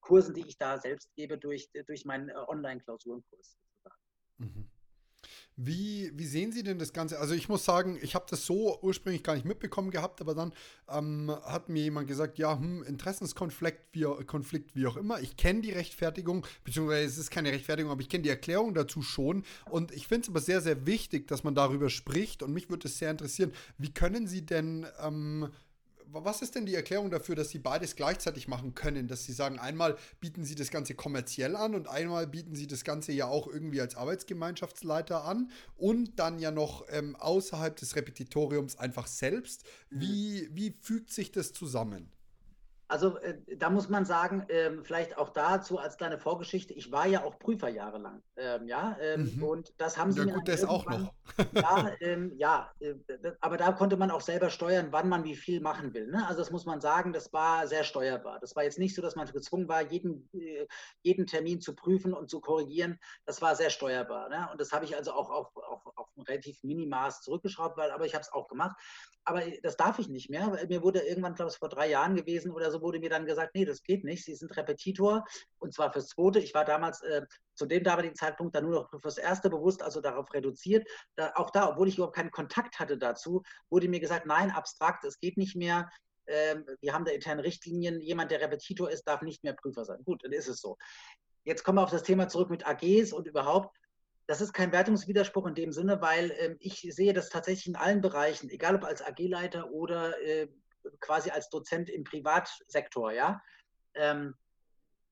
Kursen, die ich da selbst gebe, durch, durch meinen Online-Klausurenkurs. Mhm. Wie, wie sehen Sie denn das Ganze? Also ich muss sagen, ich habe das so ursprünglich gar nicht mitbekommen gehabt, aber dann ähm, hat mir jemand gesagt, ja, hm, Interessenskonflikt, wie, Konflikt, wie auch immer. Ich kenne die Rechtfertigung, beziehungsweise es ist keine Rechtfertigung, aber ich kenne die Erklärung dazu schon. Und ich finde es aber sehr, sehr wichtig, dass man darüber spricht. Und mich würde es sehr interessieren, wie können Sie denn... Ähm, was ist denn die Erklärung dafür, dass sie beides gleichzeitig machen können? Dass sie sagen, einmal bieten sie das Ganze kommerziell an und einmal bieten sie das Ganze ja auch irgendwie als Arbeitsgemeinschaftsleiter an und dann ja noch ähm, außerhalb des Repetitoriums einfach selbst. Wie, wie fügt sich das zusammen? Also äh, da muss man sagen, ähm, vielleicht auch dazu als kleine Vorgeschichte, ich war ja auch Prüfer jahrelang. Ähm, ja, ähm, mhm. und das haben sie ja, mir gut, das auch noch. ja, [LAUGHS] ähm, ja äh, aber da konnte man auch selber steuern, wann man wie viel machen will. Ne? Also das muss man sagen, das war sehr steuerbar. Das war jetzt nicht so, dass man gezwungen war, jeden, äh, jeden Termin zu prüfen und zu korrigieren. Das war sehr steuerbar. Ne? Und das habe ich also auch auf, auf, auf ein relativ Minimaß zurückgeschraubt, weil, aber ich habe es auch gemacht. Aber das darf ich nicht mehr. Mir wurde irgendwann, glaube ich, vor drei Jahren gewesen oder so, wurde mir dann gesagt, nee, das geht nicht. Sie sind Repetitor und zwar fürs Zweite. Ich war damals äh, zu dem damaligen Zeitpunkt dann nur noch fürs Erste bewusst, also darauf reduziert. Da, auch da, obwohl ich überhaupt keinen Kontakt hatte dazu, wurde mir gesagt, nein, abstrakt, es geht nicht mehr. Ähm, wir haben da interne Richtlinien. Jemand, der Repetitor ist, darf nicht mehr Prüfer sein. Gut, dann ist es so. Jetzt kommen wir auf das Thema zurück mit AGs und überhaupt. Das ist kein Wertungswiderspruch in dem Sinne, weil äh, ich sehe das tatsächlich in allen Bereichen, egal ob als AG-Leiter oder äh, quasi als Dozent im Privatsektor, ja. Ähm,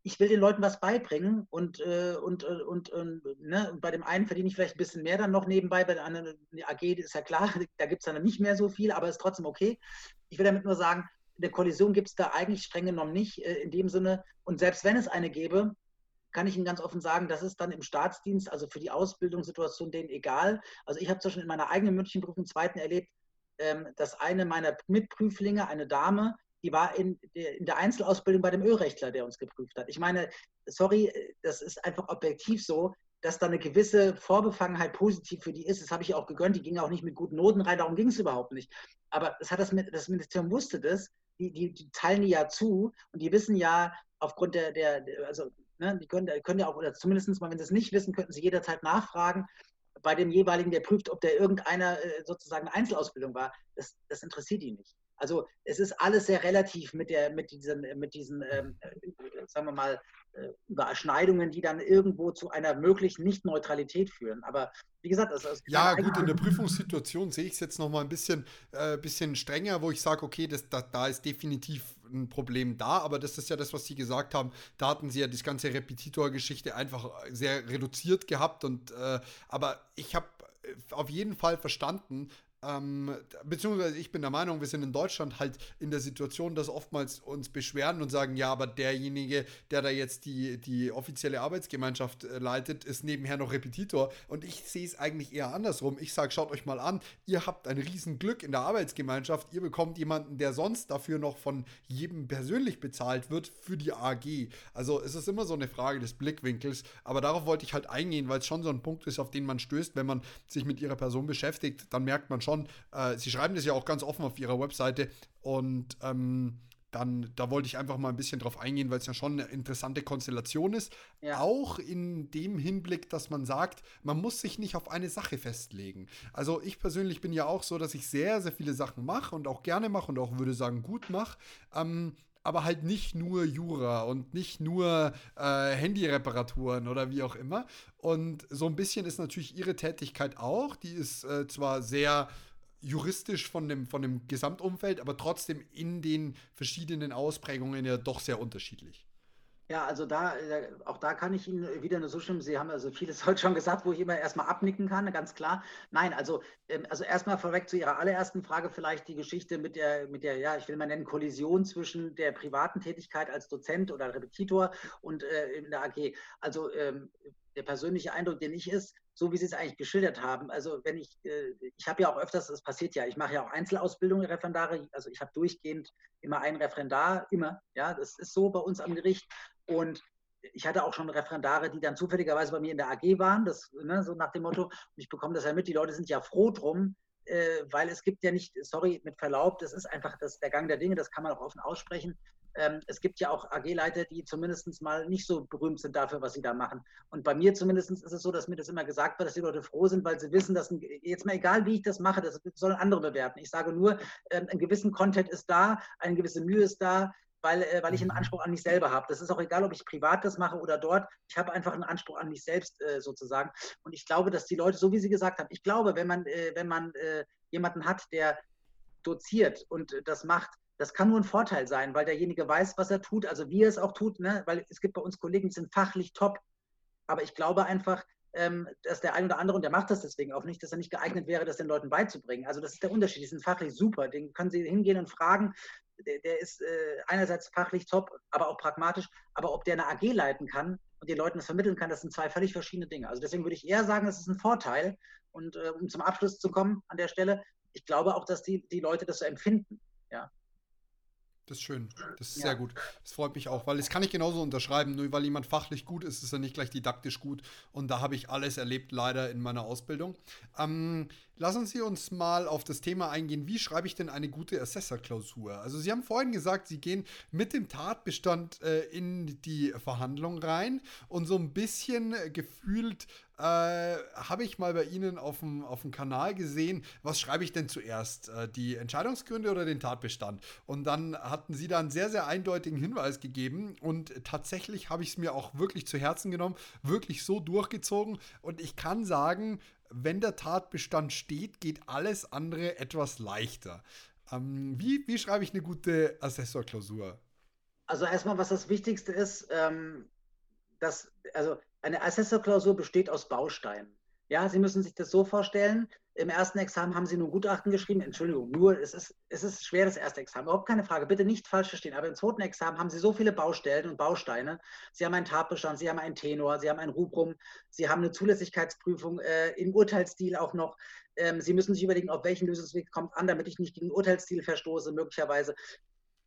ich will den Leuten was beibringen und, äh, und, äh, und, und, ne, und bei dem einen verdiene ich vielleicht ein bisschen mehr dann noch nebenbei, bei der anderen AG ist ja klar, [LAUGHS] da gibt es dann nicht mehr so viel, aber ist trotzdem okay. Ich will damit nur sagen, eine Kollision gibt es da eigentlich streng genommen nicht äh, in dem Sinne. Und selbst wenn es eine gäbe, kann ich Ihnen ganz offen sagen, das ist dann im Staatsdienst, also für die Ausbildungssituation denen egal. Also ich habe zwar schon in meiner eigenen Münchenprüfung zweiten erlebt, ähm, dass eine meiner Mitprüflinge, eine Dame, die war in, in der Einzelausbildung bei dem Ölrechtler, der uns geprüft hat. Ich meine, sorry, das ist einfach objektiv so, dass da eine gewisse Vorbefangenheit positiv für die ist. Das habe ich auch gegönnt. Die ging auch nicht mit guten Noten rein, darum ging es überhaupt nicht. Aber das, hat das, das Ministerium wusste das, die, die, die teilen die ja zu und die wissen ja aufgrund der, der, also ne, die können, können ja auch, oder zumindest mal, wenn sie es nicht wissen, könnten sie jederzeit nachfragen bei dem jeweiligen, der prüft, ob der irgendeiner äh, sozusagen Einzelausbildung war. Das, das interessiert ihn nicht. Also es ist alles sehr relativ mit, der, mit diesen, mit diesen ähm, äh, sagen wir mal, äh, Überschneidungen, die dann irgendwo zu einer möglichen Nicht-Neutralität führen. Aber wie gesagt, das ist. Ja, gut, in der Prüfungssituation sehe ich es jetzt nochmal ein bisschen, äh, bisschen strenger, wo ich sage, okay, das, da, da ist definitiv ein Problem da, aber das ist ja das, was Sie gesagt haben. Da hatten Sie ja das ganze Repetitor-Geschichte einfach sehr reduziert gehabt und äh, aber ich habe äh, auf jeden Fall verstanden, ähm, beziehungsweise ich bin der Meinung, wir sind in Deutschland halt in der Situation, dass oftmals uns beschweren und sagen, ja, aber derjenige, der da jetzt die, die offizielle Arbeitsgemeinschaft äh, leitet, ist nebenher noch Repetitor. Und ich sehe es eigentlich eher andersrum. Ich sage, schaut euch mal an, ihr habt ein Riesenglück in der Arbeitsgemeinschaft. Ihr bekommt jemanden, der sonst dafür noch von jedem persönlich bezahlt wird für die AG. Also es ist immer so eine Frage des Blickwinkels. Aber darauf wollte ich halt eingehen, weil es schon so ein Punkt ist, auf den man stößt, wenn man sich mit ihrer Person beschäftigt. Dann merkt man schon, schon. Äh, sie schreiben das ja auch ganz offen auf ihrer Webseite und ähm, dann, da wollte ich einfach mal ein bisschen drauf eingehen, weil es ja schon eine interessante Konstellation ist. Ja. Auch in dem Hinblick, dass man sagt, man muss sich nicht auf eine Sache festlegen. Also ich persönlich bin ja auch so, dass ich sehr, sehr viele Sachen mache und auch gerne mache und auch würde sagen gut mache. Ähm, aber halt nicht nur Jura und nicht nur äh, Handyreparaturen oder wie auch immer. Und so ein bisschen ist natürlich ihre Tätigkeit auch. Die ist äh, zwar sehr juristisch von dem, von dem Gesamtumfeld, aber trotzdem in den verschiedenen Ausprägungen ja doch sehr unterschiedlich. Ja, also da, äh, auch da kann ich Ihnen wieder nur so stimmen. Sie haben also vieles [LAUGHS] heute schon gesagt, wo ich immer erstmal abnicken kann, ganz klar. Nein, also, ähm, also erstmal vorweg zu Ihrer allerersten Frage vielleicht die Geschichte mit der, mit der, ja, ich will mal nennen, Kollision zwischen der privaten Tätigkeit als Dozent oder Repetitor und äh, in der AG. Also ähm, der persönliche Eindruck, den ich ist, so wie Sie es eigentlich geschildert haben. Also wenn ich, äh, ich habe ja auch öfters, das passiert ja, ich mache ja auch Einzelausbildungen, Referendare, also ich habe durchgehend immer ein Referendar, immer, ja, das ist so bei uns am Gericht. Und ich hatte auch schon Referendare, die dann zufälligerweise bei mir in der AG waren, das, ne, so nach dem Motto, und ich bekomme das ja mit, die Leute sind ja froh drum, äh, weil es gibt ja nicht, sorry, mit Verlaub, das ist einfach das, der Gang der Dinge, das kann man auch offen aussprechen. Ähm, es gibt ja auch AG-Leiter, die zumindest mal nicht so berühmt sind dafür, was sie da machen. Und bei mir zumindest ist es so, dass mir das immer gesagt wird, dass die Leute froh sind, weil sie wissen, dass ein, jetzt mal egal, wie ich das mache, das sollen andere bewerten. Ich sage nur, ähm, ein gewissen Content ist da, eine gewisse Mühe ist da, weil, äh, weil ich einen mhm. Anspruch an mich selber habe. Das ist auch egal, ob ich privat das mache oder dort. Ich habe einfach einen Anspruch an mich selbst äh, sozusagen. Und ich glaube, dass die Leute, so wie Sie gesagt haben, ich glaube, wenn man, äh, wenn man äh, jemanden hat, der doziert und das macht, das kann nur ein Vorteil sein, weil derjenige weiß, was er tut, also wie er es auch tut, ne? weil es gibt bei uns Kollegen, die sind fachlich top. Aber ich glaube einfach, ähm, dass der ein oder andere, und der macht das deswegen auch nicht, dass er nicht geeignet wäre, das den Leuten beizubringen. Also das ist der Unterschied. Die sind fachlich super. Den können Sie hingehen und fragen. Der, der ist äh, einerseits fachlich top, aber auch pragmatisch. Aber ob der eine AG leiten kann und den Leuten das vermitteln kann, das sind zwei völlig verschiedene Dinge. Also deswegen würde ich eher sagen, das ist ein Vorteil. Und äh, um zum Abschluss zu kommen an der Stelle, ich glaube auch, dass die, die Leute das so empfinden. Ja. Das ist schön. Das ist ja. sehr gut. Das freut mich auch, weil das kann ich genauso unterschreiben. Nur weil jemand fachlich gut ist, ist er nicht gleich didaktisch gut. Und da habe ich alles erlebt, leider in meiner Ausbildung. Ähm, lassen Sie uns mal auf das Thema eingehen. Wie schreibe ich denn eine gute Assessor-Klausur? Also, Sie haben vorhin gesagt, Sie gehen mit dem Tatbestand äh, in die Verhandlung rein und so ein bisschen gefühlt äh, habe ich mal bei Ihnen auf dem, auf dem Kanal gesehen, was schreibe ich denn zuerst? Äh, die Entscheidungsgründe oder den Tatbestand? Und dann hatten Sie da einen sehr, sehr eindeutigen Hinweis gegeben und tatsächlich habe ich es mir auch wirklich zu Herzen genommen, wirklich so durchgezogen und ich kann sagen, wenn der Tatbestand steht, geht alles andere etwas leichter. Ähm, wie, wie schreibe ich eine gute Assessorklausur? Also erstmal, was das Wichtigste ist, ähm, dass, also eine Assessorklausur besteht aus Bausteinen. Ja, Sie müssen sich das so vorstellen. Im ersten Examen haben Sie nur Gutachten geschrieben. Entschuldigung, nur, es ist, es ist schwer, das erste Examen. Überhaupt keine Frage. Bitte nicht falsch verstehen. Aber im zweiten Examen haben Sie so viele Baustellen und Bausteine. Sie haben einen Tatbestand, Sie haben einen Tenor, Sie haben ein Rubrum, Sie haben eine Zulässigkeitsprüfung äh, im Urteilsstil auch noch. Ähm, Sie müssen sich überlegen, auf welchen Lösungsweg kommt an, damit ich nicht gegen Urteilsstil verstoße, möglicherweise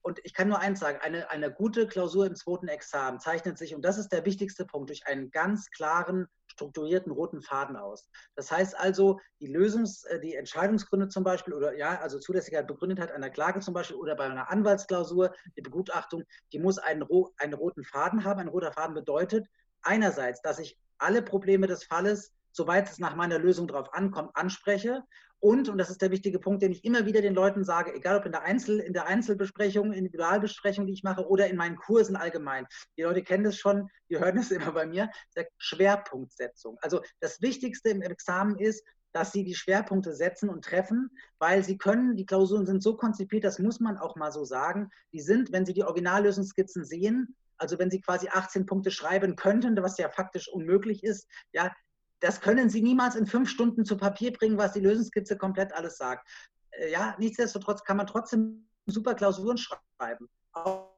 und ich kann nur eins sagen, eine, eine gute Klausur im zweiten Examen zeichnet sich, und das ist der wichtigste Punkt, durch einen ganz klaren, strukturierten roten Faden aus. Das heißt also, die Lösungs-, äh, die Entscheidungsgründe zum Beispiel oder ja, also Zulässigkeit Begründetheit einer Klage zum Beispiel oder bei einer Anwaltsklausur, die Begutachtung, die muss einen, einen roten Faden haben. Ein roter Faden bedeutet einerseits, dass ich alle Probleme des Falles soweit es nach meiner Lösung darauf ankommt, anspreche und, und das ist der wichtige Punkt, den ich immer wieder den Leuten sage, egal ob in der, Einzel, in der Einzelbesprechung, Individualbesprechung, die ich mache, oder in meinen Kursen allgemein. Die Leute kennen das schon, die hören es [LAUGHS] immer bei mir, der Schwerpunktsetzung. Also das Wichtigste im Examen ist, dass sie die Schwerpunkte setzen und treffen, weil sie können, die Klausuren sind so konzipiert, das muss man auch mal so sagen, die sind, wenn Sie die Originallösungsskizzen sehen, also wenn Sie quasi 18 Punkte schreiben könnten, was ja faktisch unmöglich ist, ja, das können Sie niemals in fünf Stunden zu Papier bringen, was die Lösungskizze komplett alles sagt. Äh, ja, nichtsdestotrotz kann man trotzdem super Klausuren schreiben. Auch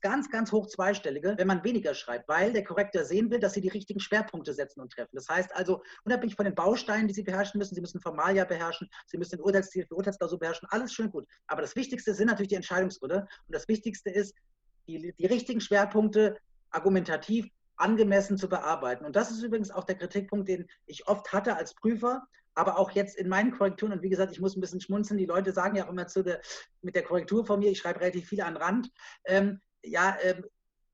ganz, ganz hoch zweistellige, wenn man weniger schreibt, weil der Korrektor sehen will, dass Sie die richtigen Schwerpunkte setzen und treffen. Das heißt also, unabhängig von den Bausteinen, die Sie beherrschen müssen, Sie müssen Formalia beherrschen, Sie müssen den Urteilsstil für Urteilsklausur beherrschen, alles schön gut. Aber das Wichtigste sind natürlich die Entscheidungsgründe und das Wichtigste ist, die, die richtigen Schwerpunkte argumentativ angemessen zu bearbeiten. Und das ist übrigens auch der Kritikpunkt, den ich oft hatte als Prüfer, aber auch jetzt in meinen Korrekturen. Und wie gesagt, ich muss ein bisschen schmunzeln. Die Leute sagen ja auch immer zu der, mit der Korrektur von mir, ich schreibe relativ viel an Rand. Ähm, ja, ähm,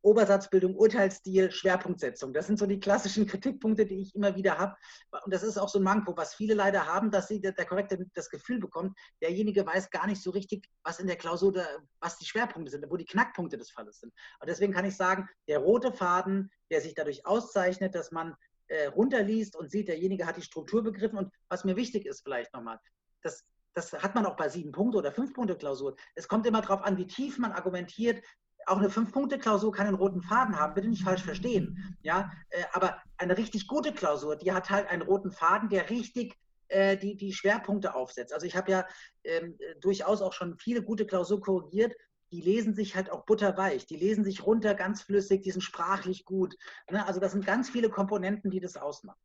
Obersatzbildung, Urteilsstil, Schwerpunktsetzung. Das sind so die klassischen Kritikpunkte, die ich immer wieder habe. Und das ist auch so ein Manko, was viele leider haben, dass sie der, der Korrektor das Gefühl bekommt, derjenige weiß gar nicht so richtig, was in der Klausur, da, was die Schwerpunkte sind, wo die Knackpunkte des Falles sind. Und deswegen kann ich sagen, der rote Faden, der sich dadurch auszeichnet, dass man äh, runterliest und sieht, derjenige hat die Struktur begriffen. Und was mir wichtig ist vielleicht nochmal, das, das hat man auch bei sieben Punkte oder fünf Punkte Klausur. Es kommt immer darauf an, wie tief man argumentiert, auch eine Fünf-Punkte-Klausur kann einen roten Faden haben, bitte nicht falsch verstehen. Ja, äh, aber eine richtig gute Klausur, die hat halt einen roten Faden, der richtig äh, die, die Schwerpunkte aufsetzt. Also ich habe ja ähm, durchaus auch schon viele gute Klausuren korrigiert. Die lesen sich halt auch butterweich, die lesen sich runter ganz flüssig, die sind sprachlich gut. Ne? Also das sind ganz viele Komponenten, die das ausmachen.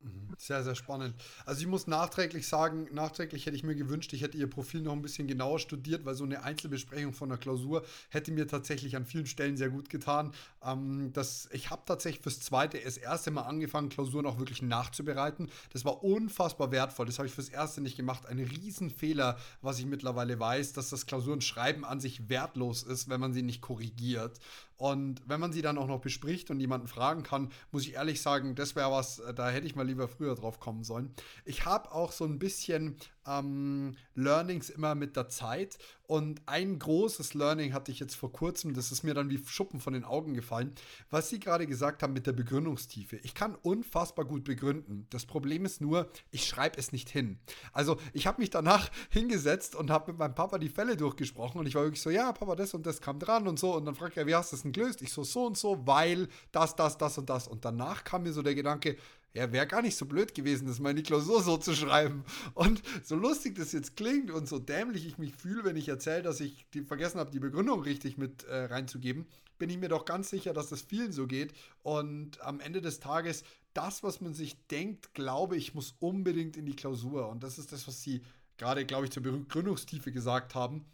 Mhm. Sehr, sehr spannend. Also ich muss nachträglich sagen, nachträglich hätte ich mir gewünscht, ich hätte ihr Profil noch ein bisschen genauer studiert, weil so eine Einzelbesprechung von der Klausur hätte mir tatsächlich an vielen Stellen sehr gut getan. Ähm, das, ich habe tatsächlich fürs zweite, das erste Mal angefangen, Klausuren auch wirklich nachzubereiten. Das war unfassbar wertvoll. Das habe ich fürs erste nicht gemacht. Ein Riesenfehler, was ich mittlerweile weiß, dass das Klausurenschreiben an sich wertlos ist, wenn man sie nicht korrigiert. Und wenn man sie dann auch noch bespricht und jemanden fragen kann, muss ich ehrlich sagen, das wäre was, äh, da hätte ich mal lieber früher drauf kommen sollen. Ich habe auch so ein bisschen ähm, Learnings immer mit der Zeit. Und ein großes Learning hatte ich jetzt vor kurzem, das ist mir dann wie Schuppen von den Augen gefallen, was Sie gerade gesagt haben mit der Begründungstiefe. Ich kann unfassbar gut begründen. Das Problem ist nur, ich schreibe es nicht hin. Also ich habe mich danach [LAUGHS] hingesetzt und habe mit meinem Papa die Fälle durchgesprochen und ich war wirklich so, ja, Papa, das und das kam dran und so. Und dann fragt er, wie hast du das denn gelöst? Ich so, so und so, weil das, das, das und das. Und danach kam mir so der Gedanke, ja, wäre gar nicht so blöd gewesen, das mal in die Klausur so zu schreiben. Und so lustig das jetzt klingt und so dämlich ich mich fühle, wenn ich erzähle, dass ich die, vergessen habe, die Begründung richtig mit äh, reinzugeben, bin ich mir doch ganz sicher, dass das vielen so geht. Und am Ende des Tages, das, was man sich denkt, glaube ich, muss unbedingt in die Klausur. Und das ist das, was Sie gerade, glaube ich, zur Begründungstiefe gesagt haben.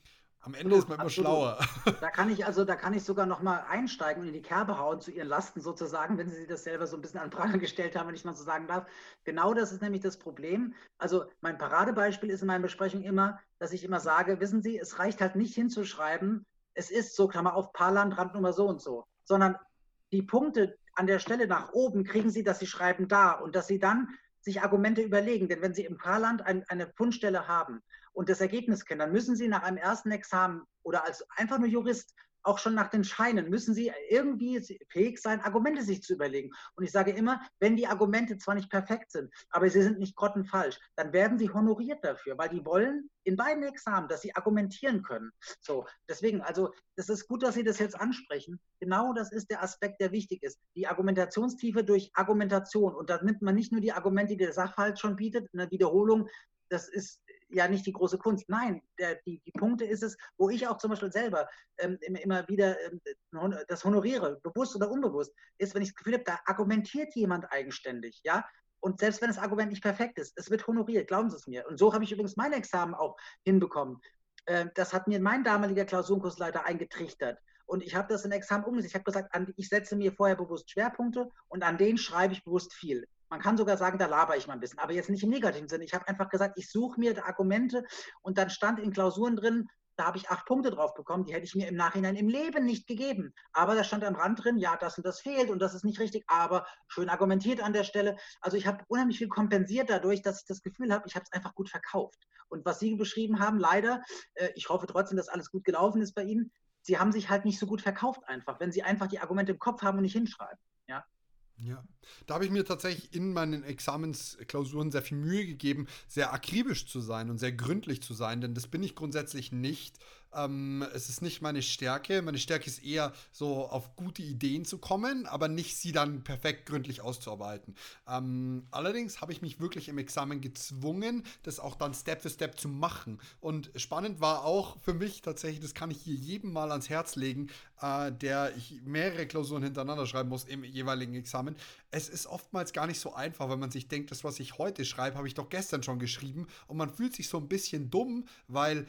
Am Ende ist man immer Absolut. schlauer. Da kann ich also, da kann ich sogar noch mal einsteigen und in die Kerbe hauen zu ihren Lasten sozusagen, wenn Sie das selber so ein bisschen an Pranger gestellt haben, wenn ich mal so sagen darf. Genau das ist nämlich das Problem. Also mein Paradebeispiel ist in meinen Besprechungen immer, dass ich immer sage, wissen Sie, es reicht halt nicht hinzuschreiben, es ist so, Klammer auf, Paarland, Randnummer so und so, sondern die Punkte an der Stelle nach oben kriegen Sie, dass Sie schreiben da und dass Sie dann sich Argumente überlegen. Denn wenn Sie im Paarland ein, eine Fundstelle haben und das Ergebnis kennen, dann müssen Sie nach einem ersten Examen oder als einfach nur Jurist auch schon nach den Scheinen müssen sie irgendwie fähig sein, Argumente sich zu überlegen. Und ich sage immer, wenn die Argumente zwar nicht perfekt sind, aber sie sind nicht grottenfalsch, dann werden sie honoriert dafür, weil die wollen in beiden Examen, dass sie argumentieren können. So, deswegen, also, das ist gut, dass Sie das jetzt ansprechen. Genau das ist der Aspekt, der wichtig ist. Die Argumentationstiefe durch Argumentation. Und da nimmt man nicht nur die Argumente, die der Sachverhalt schon bietet, eine Wiederholung, das ist ja nicht die große Kunst. Nein, der, die, die Punkte ist es, wo ich auch zum Beispiel selber ähm, immer wieder ähm, das honoriere, bewusst oder unbewusst, ist, wenn ich das Gefühl habe, da argumentiert jemand eigenständig, ja. Und selbst wenn das Argument nicht perfekt ist, es wird honoriert, glauben Sie es mir. Und so habe ich übrigens mein Examen auch hinbekommen. Äh, das hat mir mein damaliger Klausurenkursleiter eingetrichtert. Und ich habe das in Examen umgesetzt. Ich habe gesagt, ich setze mir vorher bewusst Schwerpunkte und an denen schreibe ich bewusst viel. Man kann sogar sagen, da laber ich mal ein bisschen, aber jetzt nicht im negativen Sinne. Ich habe einfach gesagt, ich suche mir Argumente und dann stand in Klausuren drin, da habe ich acht Punkte drauf bekommen, die hätte ich mir im Nachhinein im Leben nicht gegeben. Aber da stand am Rand drin, ja, das und das fehlt und das ist nicht richtig, aber schön argumentiert an der Stelle. Also ich habe unheimlich viel kompensiert dadurch, dass ich das Gefühl habe, ich habe es einfach gut verkauft. Und was Sie beschrieben haben, leider, äh, ich hoffe trotzdem, dass alles gut gelaufen ist bei Ihnen, Sie haben sich halt nicht so gut verkauft einfach, wenn Sie einfach die Argumente im Kopf haben und nicht hinschreiben. Ja. Da habe ich mir tatsächlich in meinen Examensklausuren sehr viel Mühe gegeben, sehr akribisch zu sein und sehr gründlich zu sein, denn das bin ich grundsätzlich nicht. Ähm, es ist nicht meine Stärke. Meine Stärke ist eher so auf gute Ideen zu kommen, aber nicht sie dann perfekt gründlich auszuarbeiten. Ähm, allerdings habe ich mich wirklich im Examen gezwungen, das auch dann Step für Step zu machen. Und spannend war auch für mich tatsächlich, das kann ich hier jedem mal ans Herz legen, äh, der ich mehrere Klausuren hintereinander schreiben muss im jeweiligen Examen. Es ist oftmals gar nicht so einfach, wenn man sich denkt, das, was ich heute schreibe, habe ich doch gestern schon geschrieben. Und man fühlt sich so ein bisschen dumm, weil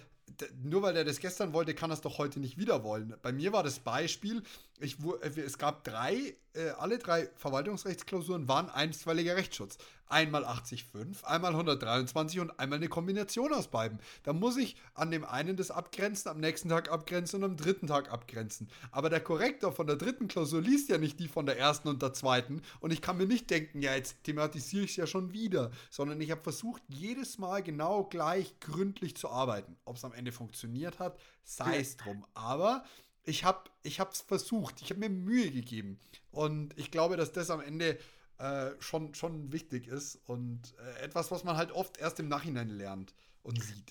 nur weil er das gestern wollte, kann er es doch heute nicht wieder wollen. Bei mir war das Beispiel, ich, äh, es gab drei, äh, alle drei Verwaltungsrechtsklausuren waren einstweiliger Rechtsschutz. Einmal 80,5, einmal 123 und einmal eine Kombination aus beiden. Da muss ich an dem einen das abgrenzen, am nächsten Tag abgrenzen und am dritten Tag abgrenzen. Aber der Korrektor von der dritten Klausur liest ja nicht die von der ersten und der zweiten und ich kann mir nicht denken, ja, jetzt thematisiere ich es ja schon wieder, sondern ich habe versucht, jedes Mal genau gleich gründlich zu arbeiten. Ob es am Ende funktioniert hat, sei es drum. Aber ich habe es versucht, ich habe mir Mühe gegeben und ich glaube, dass das am Ende äh, schon, schon wichtig ist und äh, etwas, was man halt oft erst im Nachhinein lernt und sieht.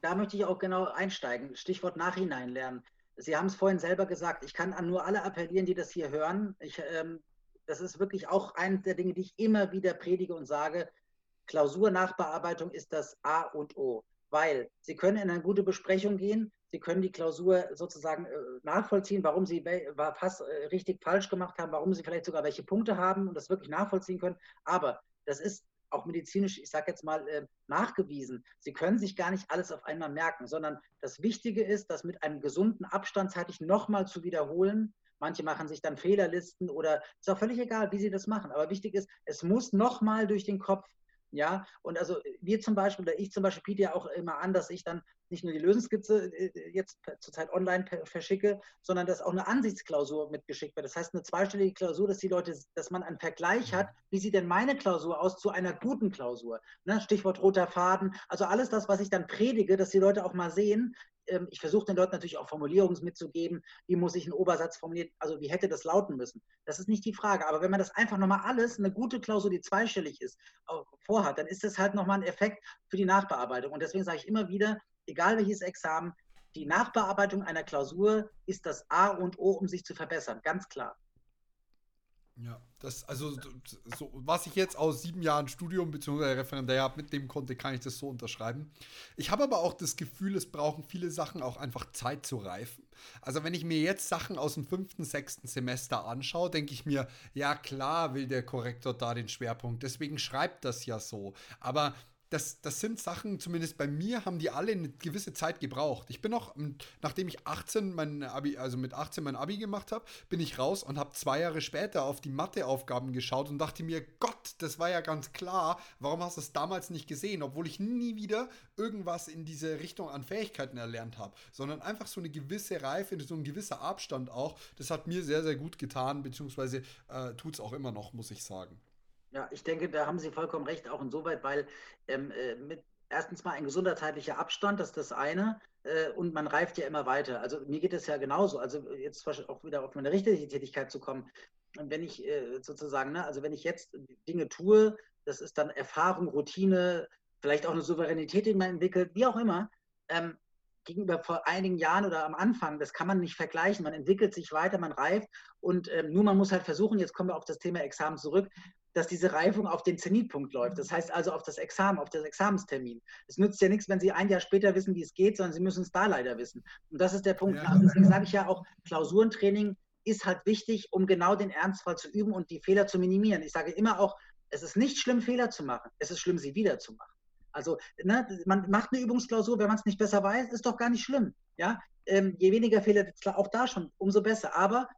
Da möchte ich auch genau einsteigen. Stichwort Nachhinein lernen. Sie haben es vorhin selber gesagt. Ich kann an nur alle appellieren, die das hier hören. Ich, ähm, das ist wirklich auch eine der Dinge, die ich immer wieder predige und sage. Klausurnachbearbeitung ist das A und O, weil Sie können in eine gute Besprechung gehen, Sie können die Klausur sozusagen äh, nachvollziehen, warum Sie was äh, richtig falsch gemacht haben, warum Sie vielleicht sogar welche Punkte haben und das wirklich nachvollziehen können. Aber das ist auch medizinisch, ich sage jetzt mal, äh, nachgewiesen. Sie können sich gar nicht alles auf einmal merken, sondern das Wichtige ist, das mit einem gesunden Abstand zeitlich nochmal zu wiederholen. Manche machen sich dann Fehlerlisten oder ist auch völlig egal, wie sie das machen. Aber wichtig ist, es muss nochmal durch den Kopf ja, und also wir zum Beispiel, oder ich zum Beispiel biete ja auch immer an, dass ich dann nicht nur die Lösungsskizze äh, jetzt zurzeit online verschicke, sondern dass auch eine Ansichtsklausur mitgeschickt wird. Das heißt, eine zweistellige Klausur, dass die Leute, dass man einen Vergleich hat, wie sieht denn meine Klausur aus zu einer guten Klausur? Ne? Stichwort roter Faden. Also alles das, was ich dann predige, dass die Leute auch mal sehen, ähm, ich versuche den Leuten natürlich auch Formulierungen mitzugeben, wie muss ich einen Obersatz formulieren, also wie hätte das lauten müssen. Das ist nicht die Frage. Aber wenn man das einfach nochmal alles, eine gute Klausur, die zweistellig ist, vorhat, dann ist das halt nochmal ein Effekt für die Nachbearbeitung. Und deswegen sage ich immer wieder, egal welches Examen, die Nachbearbeitung einer Klausur ist das A und O, um sich zu verbessern, ganz klar. Ja, das, also, so, was ich jetzt aus sieben Jahren Studium bzw. Referendariat mitnehmen konnte, kann ich das so unterschreiben. Ich habe aber auch das Gefühl, es brauchen viele Sachen auch einfach Zeit zu reifen. Also, wenn ich mir jetzt Sachen aus dem fünften, sechsten Semester anschaue, denke ich mir, ja, klar will der Korrektor da den Schwerpunkt, deswegen schreibt das ja so. Aber das, das sind Sachen, zumindest bei mir, haben die alle eine gewisse Zeit gebraucht. Ich bin noch, nachdem ich 18 mein Abi, also mit 18 mein Abi gemacht habe, bin ich raus und habe zwei Jahre später auf die Matheaufgaben geschaut und dachte mir, Gott, das war ja ganz klar, warum hast du es damals nicht gesehen, obwohl ich nie wieder irgendwas in diese Richtung an Fähigkeiten erlernt habe, sondern einfach so eine gewisse Reife, so ein gewisser Abstand auch. Das hat mir sehr, sehr gut getan, beziehungsweise äh, tut es auch immer noch, muss ich sagen. Ja, ich denke, da haben Sie vollkommen recht, auch insoweit, weil ähm, äh, mit erstens mal ein gesunder zeitlicher Abstand, das ist das eine, äh, und man reift ja immer weiter. Also mir geht es ja genauso. Also jetzt auch wieder auf meine richtige Tätigkeit zu kommen. Und wenn ich äh, sozusagen, ne, also wenn ich jetzt Dinge tue, das ist dann Erfahrung, Routine, vielleicht auch eine Souveränität, die man entwickelt, wie auch immer. Ähm, gegenüber vor einigen Jahren oder am Anfang, das kann man nicht vergleichen. Man entwickelt sich weiter, man reift und ähm, nur man muss halt versuchen, jetzt kommen wir auf das Thema Examen zurück, dass diese Reifung auf den Zenitpunkt läuft. Das heißt also auf das Examen, auf das Examenstermin. Es nützt ja nichts, wenn Sie ein Jahr später wissen, wie es geht, sondern Sie müssen es da leider wissen. Und das ist der Punkt. Ja. Deswegen sage ich ja auch, Klausurentraining ist halt wichtig, um genau den Ernstfall zu üben und die Fehler zu minimieren. Ich sage immer auch, es ist nicht schlimm, Fehler zu machen. Es ist schlimm, sie wieder zu machen. Also ne, man macht eine Übungsklausur, wenn man es nicht besser weiß, ist doch gar nicht schlimm. Ja? Ähm, je weniger Fehler, auch da schon, umso besser. Aber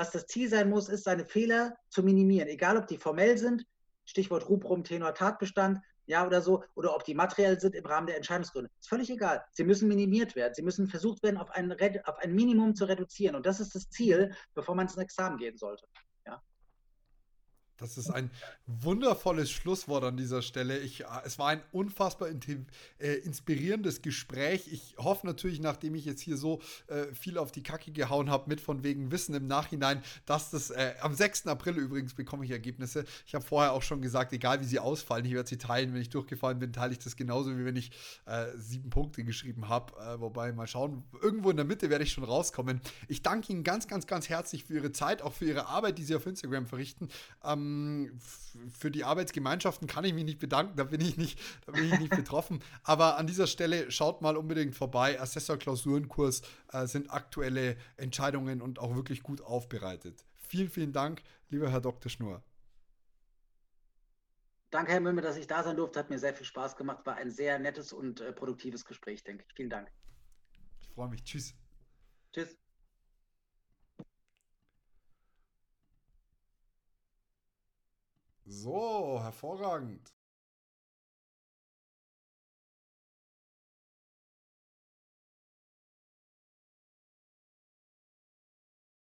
was das Ziel sein muss, ist, seine Fehler zu minimieren. Egal, ob die formell sind, Stichwort Rubrum, Tenor, Tatbestand, ja, oder so, oder ob die materiell sind im Rahmen der Entscheidungsgründe. Ist völlig egal. Sie müssen minimiert werden. Sie müssen versucht werden, auf ein, auf ein Minimum zu reduzieren. Und das ist das Ziel, bevor man ins Examen gehen sollte. Das ist ein wundervolles Schlusswort an dieser Stelle. Ich, äh, es war ein unfassbar äh, inspirierendes Gespräch. Ich hoffe natürlich, nachdem ich jetzt hier so äh, viel auf die Kacke gehauen habe, mit von wegen Wissen im Nachhinein, dass das äh, am 6. April übrigens bekomme ich Ergebnisse. Ich habe vorher auch schon gesagt, egal wie sie ausfallen, ich werde sie teilen. Wenn ich durchgefallen bin, teile ich das genauso, wie wenn ich äh, sieben Punkte geschrieben habe. Äh, wobei, mal schauen, irgendwo in der Mitte werde ich schon rauskommen. Ich danke Ihnen ganz, ganz, ganz herzlich für Ihre Zeit, auch für Ihre Arbeit, die Sie auf Instagram verrichten. Ähm, für die Arbeitsgemeinschaften kann ich mich nicht bedanken, da bin ich nicht, da bin ich nicht betroffen. Aber an dieser Stelle schaut mal unbedingt vorbei. Assessor-Klausurenkurs äh, sind aktuelle Entscheidungen und auch wirklich gut aufbereitet. Vielen, vielen Dank, lieber Herr Dr. Schnur. Danke, Herr Mümmel, dass ich da sein durfte. Hat mir sehr viel Spaß gemacht. War ein sehr nettes und äh, produktives Gespräch, denke ich. Vielen Dank. Ich freue mich. Tschüss. Tschüss. So, hervorragend.